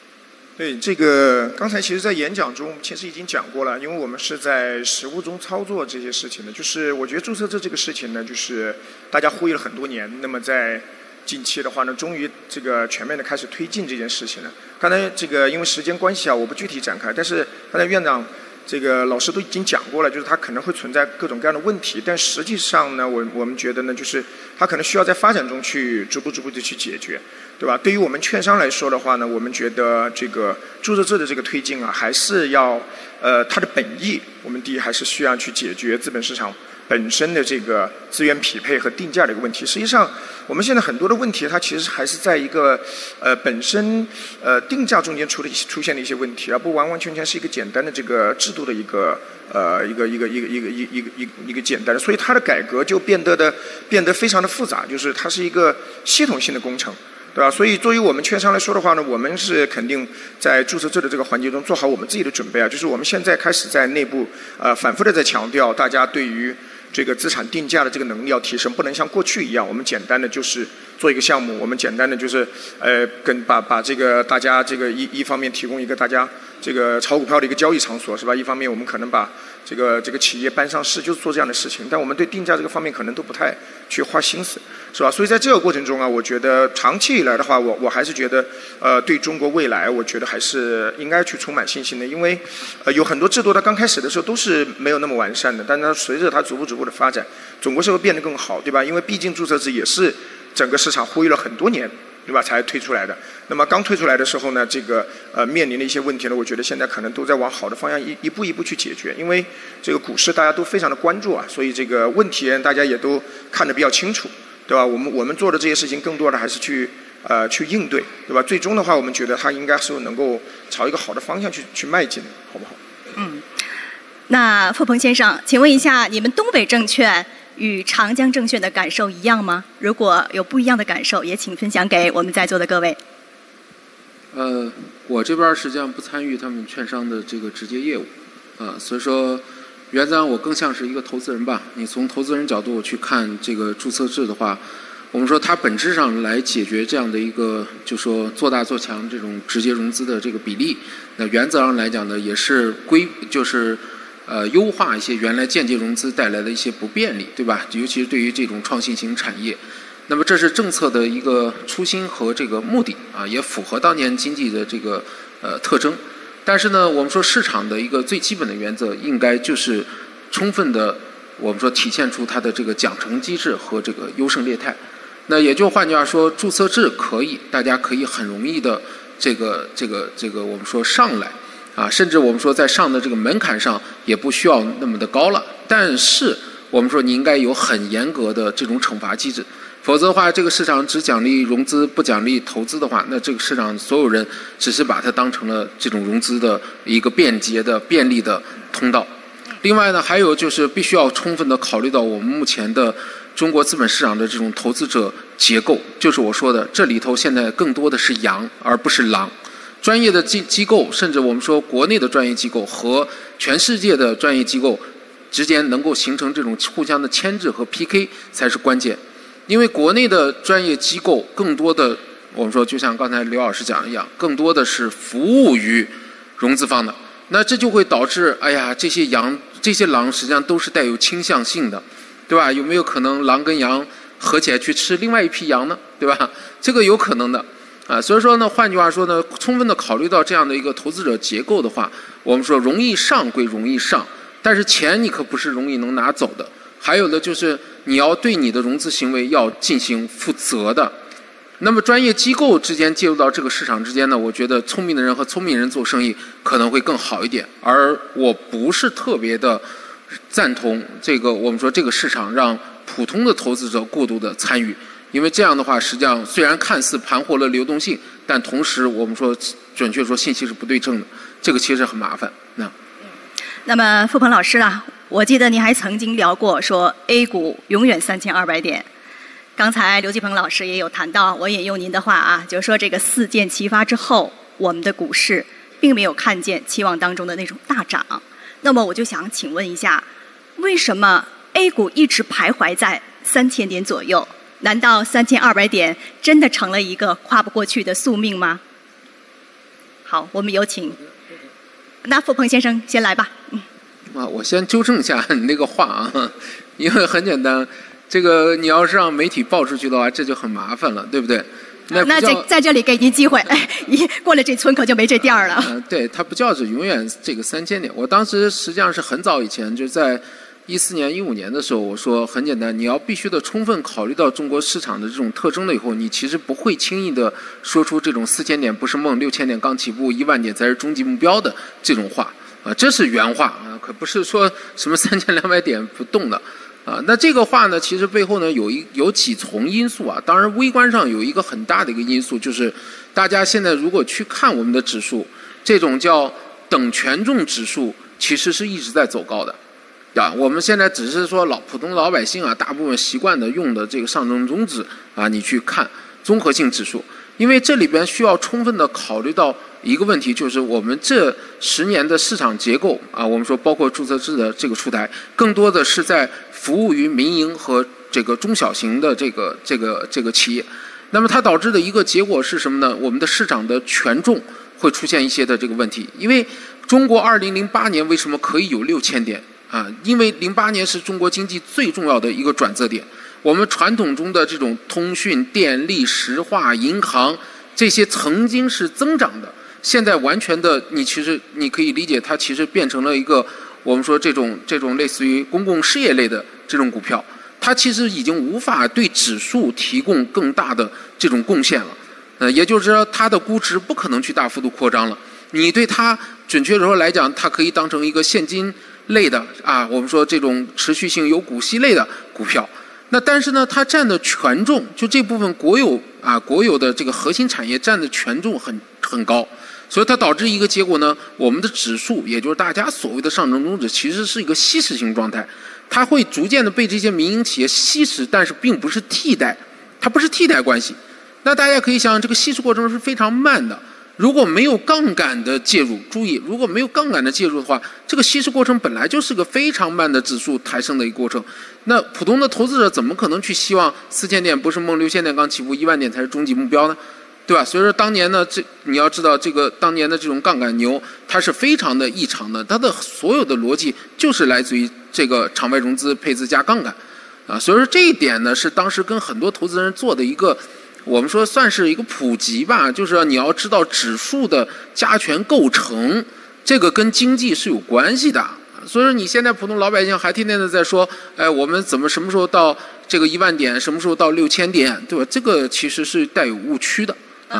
对这个，刚才其实，在演讲中其实已经讲过了，因为我们是在实务中操作这些事情的。就是我觉得注册制这个事情呢，就是大家呼吁了很多年，那么在近期的话呢，终于这个全面的开始推进这件事情了。刚才这个因为时间关系啊，我不具体展开，但是刚才院长。这个老师都已经讲过了，就是它可能会存在各种各样的问题，但实际上呢，我我们觉得呢，就是它可能需要在发展中去逐步逐步的去解决，对吧？对于我们券商来说的话呢，我们觉得这个注册制的这个推进啊，还是要呃它的本意，我们第一还是需要去解决资本市场。本身的这个资源匹配和定价的一个问题，实际上我们现在很多的问题，它其实还是在一个呃本身呃定价中间出的出现的一些问题，而不完完全全是一个简单的这个制度的一个呃一个一个一个一个一一个一一个简单的，所以它的改革就变得的变得非常的复杂，就是它是一个系统性的工程，对吧？所以作为我们券商来说的话呢，我们是肯定在注册制的这个环节中做好我们自己的准备啊，就是我们现在开始在内部呃反复的在强调，大家对于这个资产定价的这个能力要提升，不能像过去一样，我们简单的就是做一个项目，我们简单的就是呃，跟把把这个大家这个一一方面提供一个大家这个炒股票的一个交易场所，是吧？一方面我们可能把这个这个企业搬上市，就是做这样的事情。但我们对定价这个方面可能都不太去花心思，是吧？所以在这个过程中啊，我觉得长期以来的话，我我还是觉得呃，对中国未来，我觉得还是应该去充满信心的，因为呃有很多制度它刚开始的时候都是没有那么完善的，但它随着它逐步逐步的发展，总归是会变得更好，对吧？因为毕竟注册制也是整个市场呼吁了很多年。对吧？才推出来的。那么刚推出来的时候呢，这个呃面临的一些问题呢，我觉得现在可能都在往好的方向一一步一步去解决。因为这个股市大家都非常的关注啊，所以这个问题大家也都看得比较清楚，对吧？我们我们做的这些事情更多的还是去呃去应对，对吧？最终的话，我们觉得它应该是能够朝一个好的方向去去迈进的，好不好？嗯。那傅鹏先生，请问一下，你们东北证券？与长江证券的感受一样吗？如果有不一样的感受，也请分享给我们在座的各位。呃，我这边实际上不参与他们券商的这个直接业务，啊，所以说原则上我更像是一个投资人吧。你从投资人角度去看这个注册制的话，我们说它本质上来解决这样的一个，就说做大做强这种直接融资的这个比例，那原则上来讲呢，也是规就是。呃，优化一些原来间接融资带来的一些不便利，对吧？尤其是对于这种创新型产业，那么这是政策的一个初心和这个目的啊，也符合当年经济的这个呃特征。但是呢，我们说市场的一个最基本的原则，应该就是充分的我们说体现出它的这个奖惩机制和这个优胜劣汰。那也就换句话说，注册制可以，大家可以很容易的这个这个这个我们说上来。啊，甚至我们说在上的这个门槛上也不需要那么的高了，但是我们说你应该有很严格的这种惩罚机制，否则的话，这个市场只奖励融资不奖励投资的话，那这个市场所有人只是把它当成了这种融资的一个便捷的便利的通道。另外呢，还有就是必须要充分的考虑到我们目前的中国资本市场的这种投资者结构，就是我说的这里头现在更多的是羊而不是狼。专业的机机构，甚至我们说国内的专业机构和全世界的专业机构之间能够形成这种互相的牵制和 PK 才是关键。因为国内的专业机构更多的，我们说就像刚才刘老师讲的一样，更多的是服务于融资方的。那这就会导致，哎呀，这些羊、这些狼实际上都是带有倾向性的，对吧？有没有可能狼跟羊合起来去吃另外一批羊呢？对吧？这个有可能的。啊，所以说呢，换句话说呢，充分的考虑到这样的一个投资者结构的话，我们说容易上归容易上，但是钱你可不是容易能拿走的。还有的就是你要对你的融资行为要进行负责的。那么专业机构之间介入到这个市场之间呢，我觉得聪明的人和聪明人做生意可能会更好一点。而我不是特别的赞同这个我们说这个市场让普通的投资者过度的参与。因为这样的话，实际上虽然看似盘活了流动性，但同时我们说准确说信息是不对称的，这个其实很麻烦。那，那么付鹏老师啊，我记得您还曾经聊过说 A 股永远三千二百点。刚才刘继鹏老师也有谈到，我引用您的话啊，就是说这个四箭齐发之后，我们的股市并没有看见期望当中的那种大涨。那么我就想请问一下，为什么 A 股一直徘徊在三千点左右？难道三千二百点真的成了一个跨不过去的宿命吗？好，我们有请，那付鹏先生先来吧。啊，我先纠正一下你那个话啊，因为很简单，这个你要是让媒体报出去的话，这就很麻烦了，对不对？那那这在这里给您机会，一过了这村可就没这店儿了。嗯，对，它不叫是永远这个三千点。我当时实际上是很早以前就在。一四年、一五年的时候，我说很简单，你要必须的充分考虑到中国市场的这种特征了以后，你其实不会轻易的说出这种四千点不是梦，六千点刚起步，一万点才是终极目标的这种话啊，这是原话啊，可不是说什么三千两百点不动的啊。那这个话呢，其实背后呢有一有几重因素啊。当然，微观上有一个很大的一个因素，就是大家现在如果去看我们的指数，这种叫等权重指数，其实是一直在走高的。啊，我们现在只是说老普通老百姓啊，大部分习惯的用的这个上证综指啊，你去看综合性指数，因为这里边需要充分的考虑到一个问题，就是我们这十年的市场结构啊，我们说包括注册制的这个出台，更多的是在服务于民营和这个中小型的这个这个这个企业，那么它导致的一个结果是什么呢？我们的市场的权重会出现一些的这个问题，因为中国二零零八年为什么可以有六千点？啊，因为零八年是中国经济最重要的一个转折点，我们传统中的这种通讯、电力、石化、银行这些曾经是增长的，现在完全的，你其实你可以理解，它其实变成了一个我们说这种这种类似于公共事业类的这种股票，它其实已经无法对指数提供更大的这种贡献了。呃，也就是说它的估值不可能去大幅度扩张了。你对它准确说来讲，它可以当成一个现金类的啊，我们说这种持续性有股息类的股票。那但是呢，它占的权重，就这部分国有啊国有的这个核心产业占的权重很很高，所以它导致一个结果呢，我们的指数，也就是大家所谓的上证综指，其实是一个稀释性状态，它会逐渐的被这些民营企业稀释，但是并不是替代，它不是替代关系。那大家可以想想，这个稀释过程是非常慢的。如果没有杠杆的介入，注意，如果没有杠杆的介入的话，这个稀释过程本来就是个非常慢的指数抬升的一个过程。那普通的投资者怎么可能去希望四千点不是梦，六千点刚起步，一万点才是终极目标呢？对吧？所以说当年呢，这你要知道，这个当年的这种杠杆牛，它是非常的异常的，它的所有的逻辑就是来自于这个场外融资配资加杠杆，啊，所以说这一点呢，是当时跟很多投资人做的一个。我们说算是一个普及吧，就是你要知道指数的加权构成，这个跟经济是有关系的。所以说你现在普通老百姓还天天的在说，哎，我们怎么什么时候到这个一万点，什么时候到六千点，对吧？这个其实是带有误区的。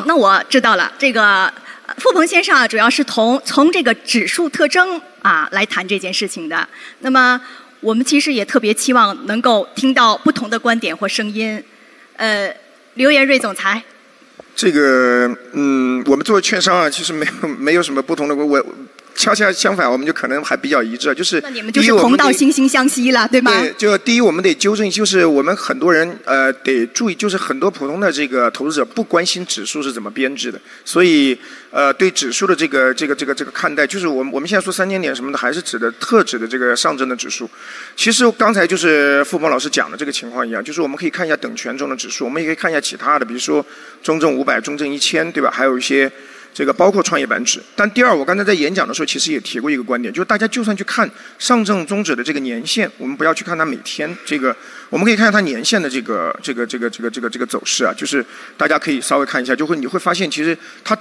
那我知道了，这个付鹏先生啊，主要是从从这个指数特征啊来谈这件事情的。那么我们其实也特别期望能够听到不同的观点或声音，呃。刘延瑞总裁，这个嗯，我们作为券商啊，其实没有没有什么不同的。我恰恰相反，我们就可能还比较一致，就是那你们就是同道惺惺相惜了，对吗？对，就第一，我们得纠正，就是我们很多人呃得注意，就是很多普通的这个投资者不关心指数是怎么编制的，所以。呃，对指数的这个这个这个这个看待，就是我们我们现在说三千点什么的，还是指的特指的这个上证的指数。其实刚才就是付鹏老师讲的这个情况一样，就是我们可以看一下等权重的指数，我们也可以看一下其他的，比如说中证五百、中证一千，对吧？还有一些这个包括创业板指。但第二，我刚才在演讲的时候其实也提过一个观点，就是大家就算去看上证综指的这个年限，我们不要去看它每天这个，我们可以看下它年限的这个这个这个这个这个这个走势啊，就是大家可以稍微看一下，就会你会发现其实它。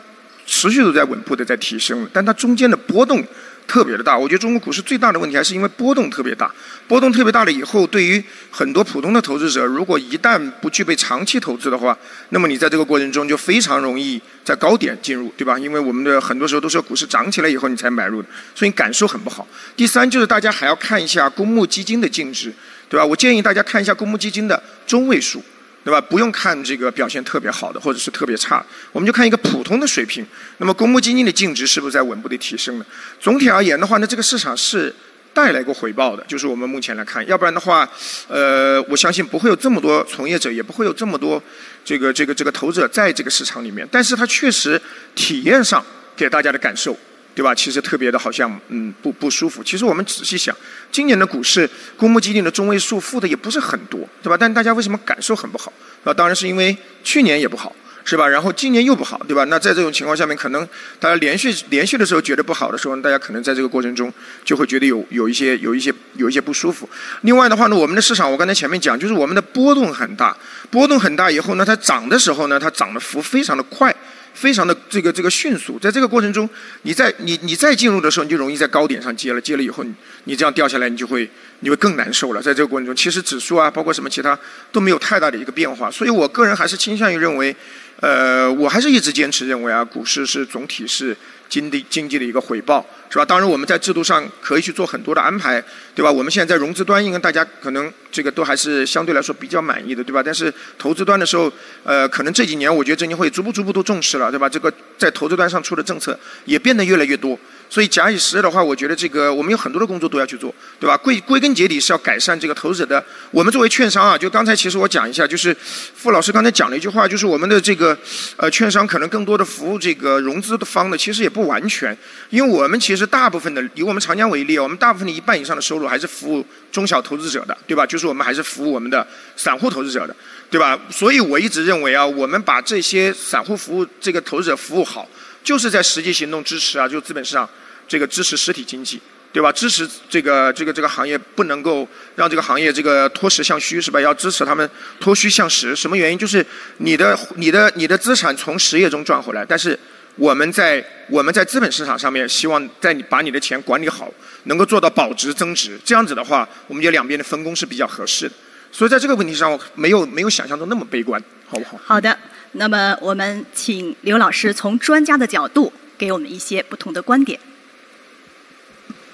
持续都在稳步的在提升，但它中间的波动特别的大。我觉得中国股市最大的问题还是因为波动特别大，波动特别大了以后，对于很多普通的投资者，如果一旦不具备长期投资的话，那么你在这个过程中就非常容易在高点进入，对吧？因为我们的很多时候都是股市涨起来以后你才买入的，所以感受很不好。第三就是大家还要看一下公募基金的净值，对吧？我建议大家看一下公募基金的中位数。对吧？不用看这个表现特别好的，或者是特别差，我们就看一个普通的水平。那么公募基金的净值是不是在稳步的提升呢？总体而言的话呢，这个市场是带来过回报的，就是我们目前来看，要不然的话，呃，我相信不会有这么多从业者，也不会有这么多这个这个这个投资者在这个市场里面。但是它确实体验上给大家的感受。对吧？其实特别的好像嗯不不舒服。其实我们仔细想，今年的股市公募基金的中位数负的也不是很多，对吧？但大家为什么感受很不好？啊，当然是因为去年也不好，是吧？然后今年又不好，对吧？那在这种情况下面，可能大家连续连续的时候觉得不好的时候，大家可能在这个过程中就会觉得有有一些有一些有一些不舒服。另外的话呢，我们的市场我刚才前面讲，就是我们的波动很大，波动很大以后呢，它涨的时候呢，它涨的幅非常的快。非常的这个这个迅速，在这个过程中，你在你你再进入的时候，你就容易在高点上接了，接了以后，你你这样掉下来，你就会你会更难受了。在这个过程中，其实指数啊，包括什么其他都没有太大的一个变化，所以我个人还是倾向于认为，呃，我还是一直坚持认为啊，股市是总体是。经济经济的一个回报是吧？当然我们在制度上可以去做很多的安排，对吧？我们现在在融资端，应该大家可能这个都还是相对来说比较满意的，对吧？但是投资端的时候，呃，可能这几年我觉得证监会逐步逐步都重视了，对吧？这个在投资端上出的政策也变得越来越多。所以假以时日的话，我觉得这个我们有很多的工作都要去做，对吧？归归根结底是要改善这个投资者的。我们作为券商啊，就刚才其实我讲一下，就是傅老师刚才讲了一句话，就是我们的这个呃券商可能更多的服务这个融资的方的，其实也不完全，因为我们其实大部分的以我们长江为例，我们大部分的一半以上的收入还是服务中小投资者的，对吧？就是我们还是服务我们的散户投资者的，对吧？所以我一直认为啊，我们把这些散户服务这个投资者服务好。就是在实际行动支持啊，就资本市场这个支持实体经济，对吧？支持这个这个这个行业不能够让这个行业这个脱实向虚，是吧？要支持他们脱虚向实。什么原因？就是你的你的你的资产从实业中赚回来，但是我们在我们在资本市场上面希望在你把你的钱管理好，能够做到保值增值。这样子的话，我们觉得两边的分工是比较合适的。所以在这个问题上，没有没有想象中那么悲观，好不好？好的。那么我们请刘老师从专家的角度给我们一些不同的观点。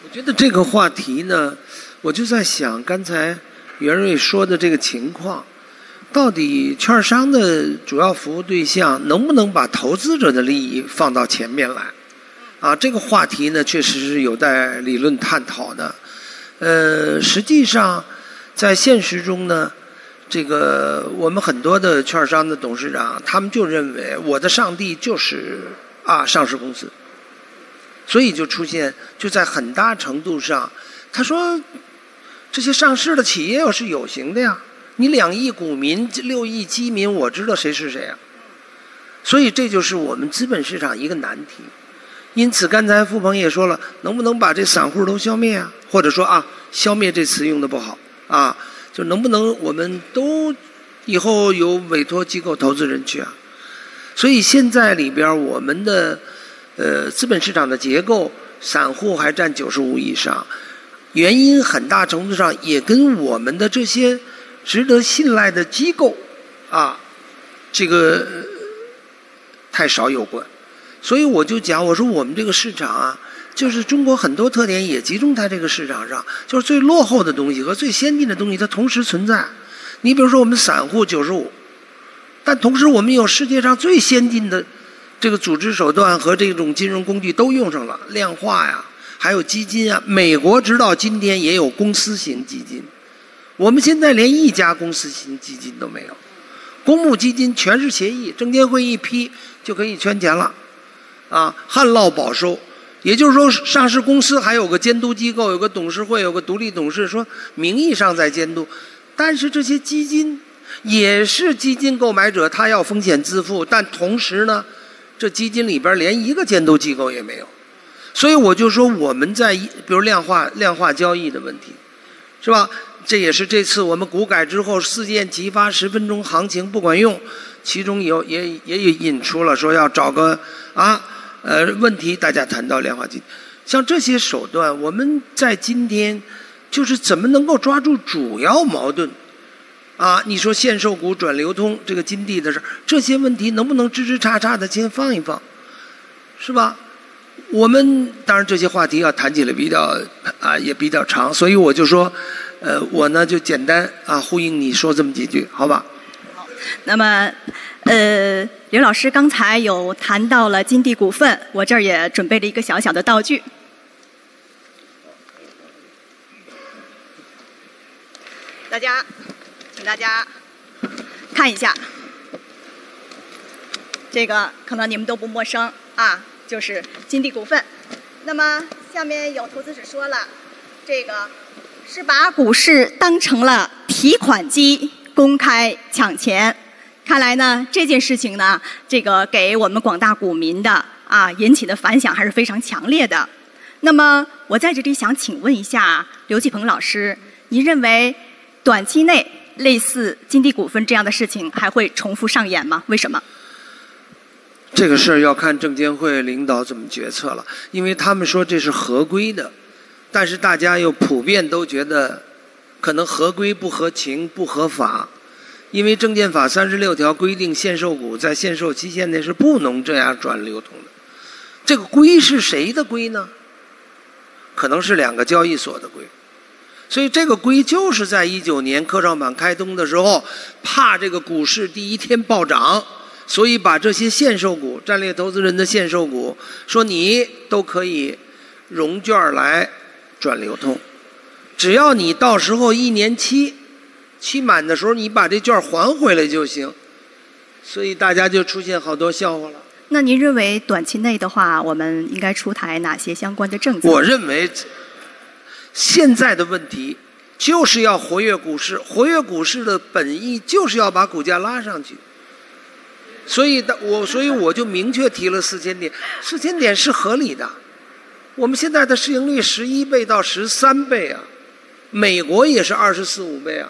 我觉得这个话题呢，我就在想刚才袁瑞说的这个情况，到底券商的主要服务对象能不能把投资者的利益放到前面来？啊，这个话题呢，确实是有待理论探讨的。呃，实际上，在现实中呢，这个我们很多的券商的董事长，他们就认为我的上帝就是啊上市公司，所以就出现就在很大程度上，他说这些上市的企业要是有形的呀，你两亿股民、六亿基民，我知道谁是谁啊，所以这就是我们资本市场一个难题。因此，刚才付鹏也说了，能不能把这散户都消灭啊？或者说啊，消灭这词用的不好啊，就能不能我们都以后有委托机构投资人去啊？所以现在里边我们的呃资本市场的结构，散户还占九十五以上，原因很大程度上也跟我们的这些值得信赖的机构啊，这个太少有关。所以我就讲，我说我们这个市场啊，就是中国很多特点也集中在这个市场上，就是最落后的东西和最先进的东西它同时存在。你比如说我们散户九十五，但同时我们有世界上最先进的这个组织手段和这种金融工具都用上了，量化呀，还有基金啊。美国直到今天也有公司型基金，我们现在连一家公司型基金都没有，公募基金全是协议，证监会一批就可以圈钱了。啊，旱涝保收，也就是说，上市公司还有个监督机构，有个董事会，有个独立董事，说名义上在监督，但是这些基金也是基金购买者，他要风险自负，但同时呢，这基金里边连一个监督机构也没有，所以我就说我们在比如量化量化交易的问题，是吧？这也是这次我们股改之后四件齐发十分钟行情不管用，其中有也也引出了说要找个啊。呃，问题大家谈到量化基金，像这些手段，我们在今天就是怎么能够抓住主要矛盾？啊，你说限售股转流通这个金地的事这些问题能不能支支叉叉的先放一放，是吧？我们当然这些话题要谈起来比较啊也比较长，所以我就说，呃，我呢就简单啊呼应你说这么几句，好吧？好，那么。呃，刘老师刚才有谈到了金地股份，我这儿也准备了一个小小的道具，大家，请大家看一下，这个可能你们都不陌生啊，就是金地股份。那么下面有投资者说了，这个是把股市当成了提款机，公开抢钱。看来呢，这件事情呢，这个给我们广大股民的啊引起的反响还是非常强烈的。那么，我在这里想请问一下刘继鹏老师，您认为短期内类似金地股份这样的事情还会重复上演吗？为什么？这个事儿要看证监会领导怎么决策了，因为他们说这是合规的，但是大家又普遍都觉得可能合规不合情不合法。因为证券法三十六条规定，限售股在限售期限内是不能这样转流通的。这个规是谁的规呢？可能是两个交易所的规。所以这个规就是在一九年科创板开通的时候，怕这个股市第一天暴涨，所以把这些限售股、战略投资人的限售股，说你都可以融券来转流通，只要你到时候一年期。期满的时候，你把这券还回来就行，所以大家就出现好多笑话了。那您认为短期内的话，我们应该出台哪些相关的政策？我认为，现在的问题就是要活跃股市，活跃股市的本意就是要把股价拉上去。所以，我所以我就明确提了四千点，四千点是合理的。我们现在的市盈率十一倍到十三倍啊，美国也是二十四五倍啊。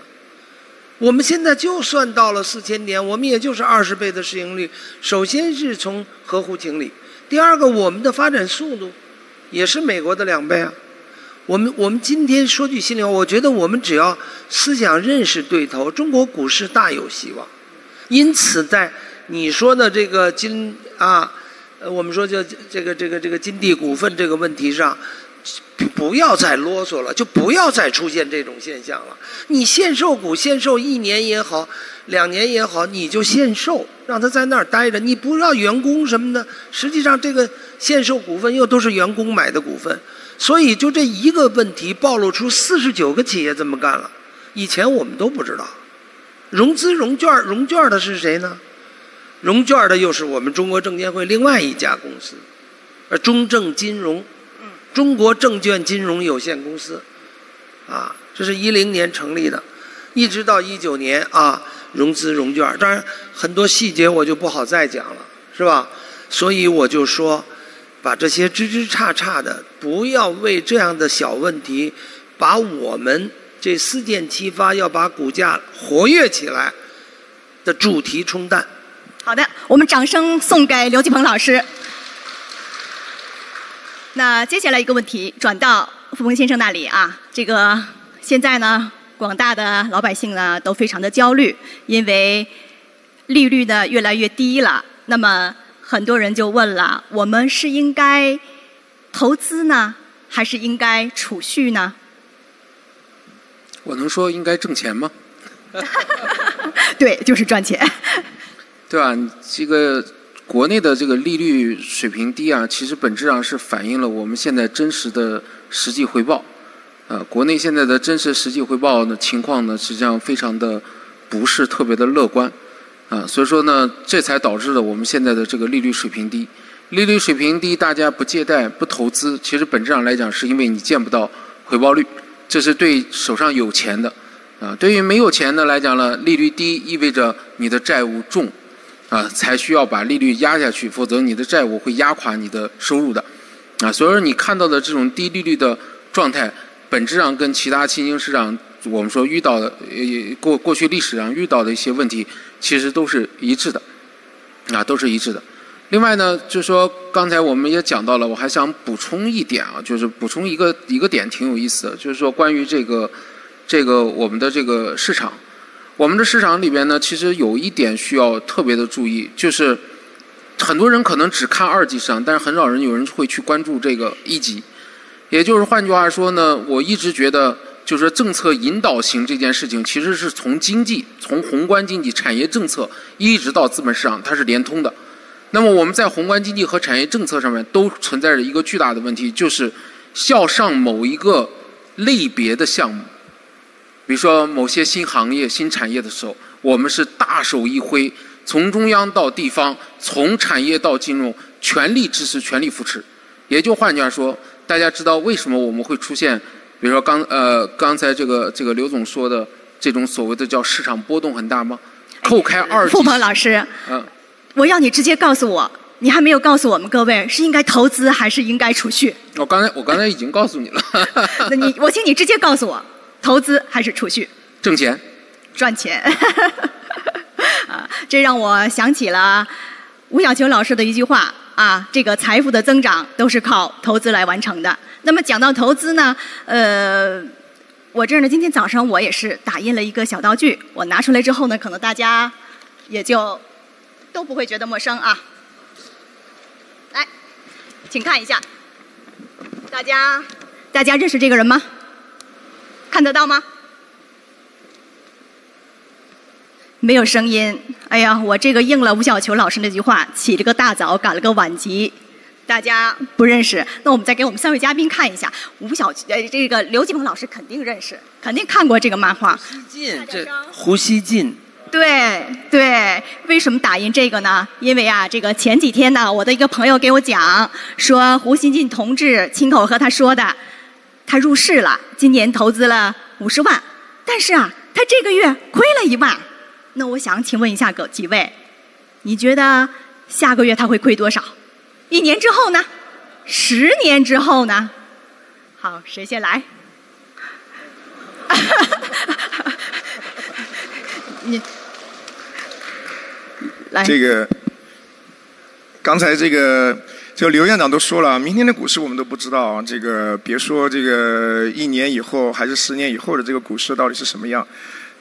我们现在就算到了四千点，我们也就是二十倍的市盈率。首先是从合乎情理，第二个我们的发展速度也是美国的两倍啊。我们我们今天说句心里话，我觉得我们只要思想认识对头，中国股市大有希望。因此，在你说的这个金啊，我们说叫这个这个这个金地股份这个问题上，不要再啰嗦了，就不要再出现这种现象了。你限售股限售一年也好，两年也好，你就限售，让他在那儿待着，你不让员工什么的。实际上，这个限售股份又都是员工买的股份，所以就这一个问题暴露出四十九个企业这么干了。以前我们都不知道，融资融券融券的是谁呢？融券的又是我们中国证监会另外一家公司，呃，中证金融，中国证券金融有限公司，啊，这是一零年成立的，一直到一九年啊，融资融券，当然很多细节我就不好再讲了，是吧？所以我就说，把这些枝枝杈杈的，不要为这样的小问题，把我们。这四箭齐发，要把股价活跃起来的主题冲淡。好的，我们掌声送给刘继鹏老师。那接下来一个问题转到付鹏先生那里啊，这个现在呢，广大的老百姓呢都非常的焦虑，因为利率呢越来越低了。那么很多人就问了：我们是应该投资呢，还是应该储蓄呢？我能说应该挣钱吗？对，就是赚钱。对吧？这个国内的这个利率水平低啊，其实本质上是反映了我们现在真实的实际回报。呃，国内现在的真实实际回报的情况呢，实际上非常的不是特别的乐观。啊，所以说呢，这才导致了我们现在的这个利率水平低。利率水平低，大家不借贷、不投资，其实本质上来讲，是因为你见不到回报率。这是对手上有钱的，啊，对于没有钱的来讲呢，利率低意味着你的债务重，啊，才需要把利率压下去，否则你的债务会压垮你的收入的，啊，所以说你看到的这种低利率的状态，本质上跟其他新兴市场我们说遇到的呃过过去历史上遇到的一些问题，其实都是一致的，啊，都是一致的。另外呢，就是说刚才我们也讲到了，我还想补充一点啊，就是补充一个一个点挺有意思的，就是说关于这个这个我们的这个市场，我们的市场里边呢，其实有一点需要特别的注意，就是很多人可能只看二级市场，但是很少人有人会去关注这个一级。也就是换句话说呢，我一直觉得，就是政策引导型这件事情，其实是从经济、从宏观经济、产业政策一直到资本市场，它是连通的。那么我们在宏观经济和产业政策上面都存在着一个巨大的问题，就是要上某一个类别的项目，比如说某些新行业、新产业的时候，我们是大手一挥，从中央到地方，从产业到金融，全力支持、全力扶持。也就换句话说，大家知道为什么我们会出现，比如说刚呃刚才这个这个刘总说的这种所谓的叫市场波动很大吗？扣开二，付鹏老师，嗯。我要你直接告诉我，你还没有告诉我们各位是应该投资还是应该储蓄？我刚才我刚才已经告诉你了。那你我请你直接告诉我，投资还是储蓄？挣钱，赚钱。啊，这让我想起了吴晓球老师的一句话啊，这个财富的增长都是靠投资来完成的。那么讲到投资呢，呃，我这儿呢，今天早上我也是打印了一个小道具，我拿出来之后呢，可能大家也就。都不会觉得陌生啊！来，请看一下，大家大家认识这个人吗？看得到吗？没有声音。哎呀，我这个应了吴小球老师那句话，起了个大早，赶了个晚集，大家不认识。那我们再给我们三位嘉宾看一下，吴小呃，这个刘继鹏老师肯定认识，肯定看过这个漫画。胡锡进，这胡锡进。对对，为什么打印这个呢？因为啊，这个前几天呢，我的一个朋友给我讲，说胡锡进同志亲口和他说的，他入市了，今年投资了五十万，但是啊，他这个月亏了一万。那我想请问一下各几位，你觉得下个月他会亏多少？一年之后呢？十年之后呢？好，谁先来？你来。这个刚才这个就刘院长都说了，明天的股市我们都不知道。这个别说这个一年以后还是十年以后的这个股市到底是什么样。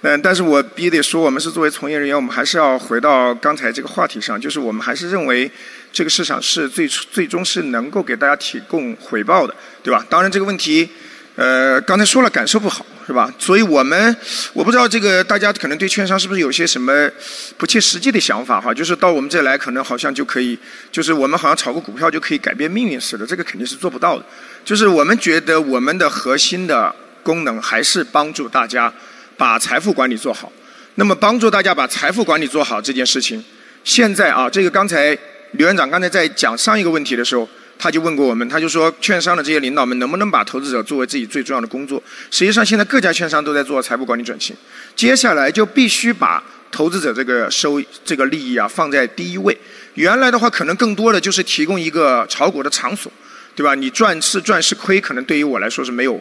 嗯，但是我必须得说，我们是作为从业人员，我们还是要回到刚才这个话题上，就是我们还是认为这个市场是最最终是能够给大家提供回报的，对吧？当然这个问题，呃，刚才说了感受不好，是吧？所以我们我不知道这个大家可能对券商是不是有些什么不切实际的想法哈？就是到我们这来，可能好像就可以，就是我们好像炒个股票就可以改变命运似的，这个肯定是做不到的。就是我们觉得我们的核心的功能还是帮助大家。把财富管理做好，那么帮助大家把财富管理做好这件事情，现在啊，这个刚才刘院长刚才在讲上一个问题的时候，他就问过我们，他就说，券商的这些领导们能不能把投资者作为自己最重要的工作？实际上，现在各家券商都在做财富管理转型，接下来就必须把投资者这个收这个利益啊放在第一位。原来的话，可能更多的就是提供一个炒股的场所，对吧？你赚是赚是亏，可能对于我来说是没有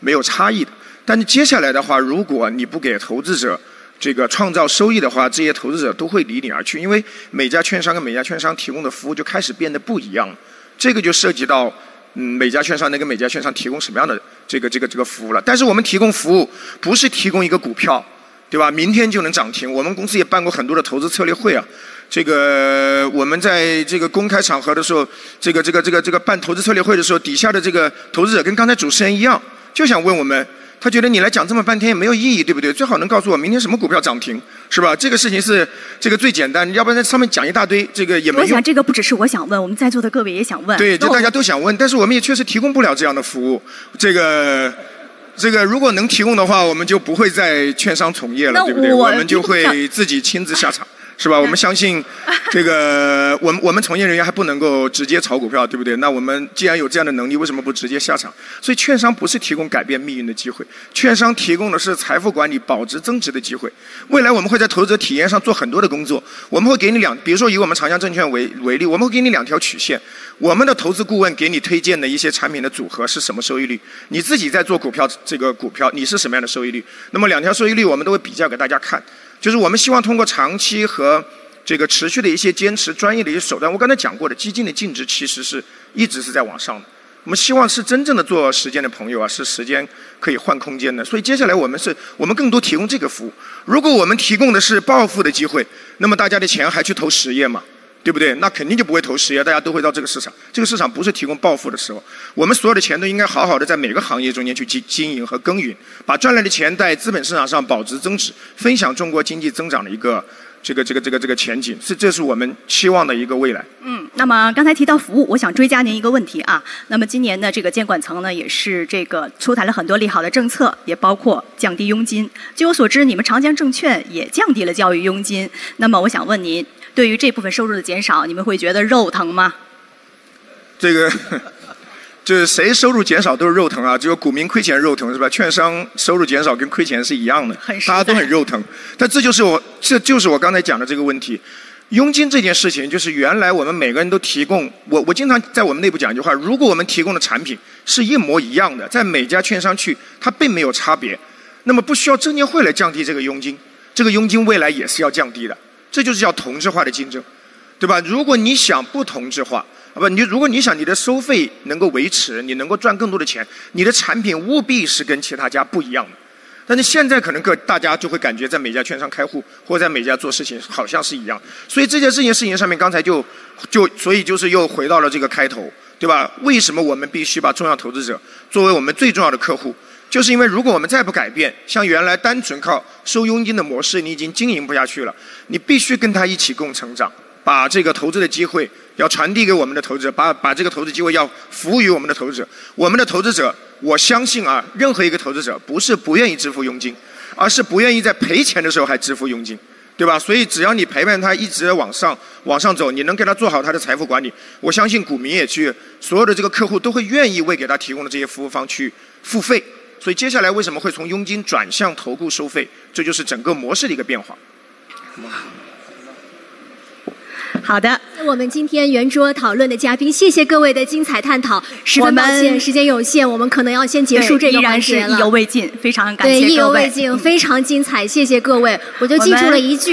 没有差异的。但是接下来的话，如果你不给投资者这个创造收益的话，这些投资者都会离你而去，因为每家券商跟每家券商提供的服务就开始变得不一样了。这个就涉及到，嗯，每家券商能给每家券商提供什么样的这个这个这个服务了。但是我们提供服务不是提供一个股票，对吧？明天就能涨停。我们公司也办过很多的投资策略会啊。这个我们在这个公开场合的时候，这个这个这个这个办投资策略会的时候，底下的这个投资者跟刚才主持人一样，就想问我们。他觉得你来讲这么半天也没有意义，对不对？最好能告诉我明天什么股票涨停，是吧？这个事情是这个最简单，要不然在上面讲一大堆，这个也没用。我想这个不只是我想问，我们在座的各位也想问。对，就大家都想问，但是我们也确实提供不了这样的服务。这个，这个如果能提供的话，我们就不会在券商从业了，对不对？我们就会自己亲自下场。是吧？我们相信，这个我们我们从业人员还不能够直接炒股票，对不对？那我们既然有这样的能力，为什么不直接下场？所以，券商不是提供改变命运的机会，券商提供的是财富管理保值增值的机会。未来我们会在投资者体验上做很多的工作，我们会给你两，比如说以我们长江证券为为例，我们会给你两条曲线。我们的投资顾问给你推荐的一些产品的组合是什么收益率？你自己在做股票，这个股票你是什么样的收益率？那么两条收益率我们都会比较给大家看。就是我们希望通过长期和这个持续的一些坚持、专业的一些手段。我刚才讲过的，基金的净值其实是一直是在往上的。我们希望是真正的做时间的朋友啊，是时间可以换空间的。所以接下来我们是我们更多提供这个服务。如果我们提供的是暴富的机会，那么大家的钱还去投实业吗？对不对？那肯定就不会投实业，大家都会到这个市场。这个市场不是提供暴富的时候，我们所有的钱都应该好好的在每个行业中间去经经营和耕耘，把赚来的钱在资本市场上保值增值，分享中国经济增长的一个这个这个这个这个前景，是这是我们期望的一个未来。嗯，那么刚才提到服务，我想追加您一个问题啊。那么今年的这个监管层呢，也是这个出台了很多利好的政策，也包括降低佣金。据我所知，你们长江证券也降低了教育佣金。那么我想问您。对于这部分收入的减少，你们会觉得肉疼吗？这个 就是谁收入减少都是肉疼啊，只有股民亏钱肉疼是吧？券商收入减少跟亏钱是一样的，大家都很肉疼。但这就是我，这就是我刚才讲的这个问题。佣金这件事情，就是原来我们每个人都提供，我我经常在我们内部讲一句话：如果我们提供的产品是一模一样的，在每家券商去，它并没有差别，那么不需要证监会来降低这个佣金，这个佣金未来也是要降低的。这就是叫同质化的竞争，对吧？如果你想不同质化，啊不，你如果你想你的收费能够维持，你能够赚更多的钱，你的产品务必是跟其他家不一样的。但是现在可能各大家就会感觉在每家券商开户或在每家做事情好像是一样，所以这件事情事情上面刚才就就所以就是又回到了这个开头，对吧？为什么我们必须把重要投资者作为我们最重要的客户？就是因为如果我们再不改变，像原来单纯靠收佣金的模式，你已经经营不下去了。你必须跟他一起共成长，把这个投资的机会要传递给我们的投资者，把把这个投资机会要服务于我们的投资者。我们的投资者，我相信啊，任何一个投资者不是不愿意支付佣金，而是不愿意在赔钱的时候还支付佣金，对吧？所以只要你陪伴他一直往上往上走，你能给他做好他的财富管理，我相信股民也去，所有的这个客户都会愿意为给他提供的这些服务方去付费。所以接下来为什么会从佣金转向投顾收费？这就是整个模式的一个变化。好的，我们今天圆桌讨论的嘉宾，谢谢各位的精彩探讨。十分抱歉，时间有限，我们可能要先结束这个环节了。意犹未尽，非常感谢对，意犹未尽，非常精彩，谢谢各位。我就记住了一句。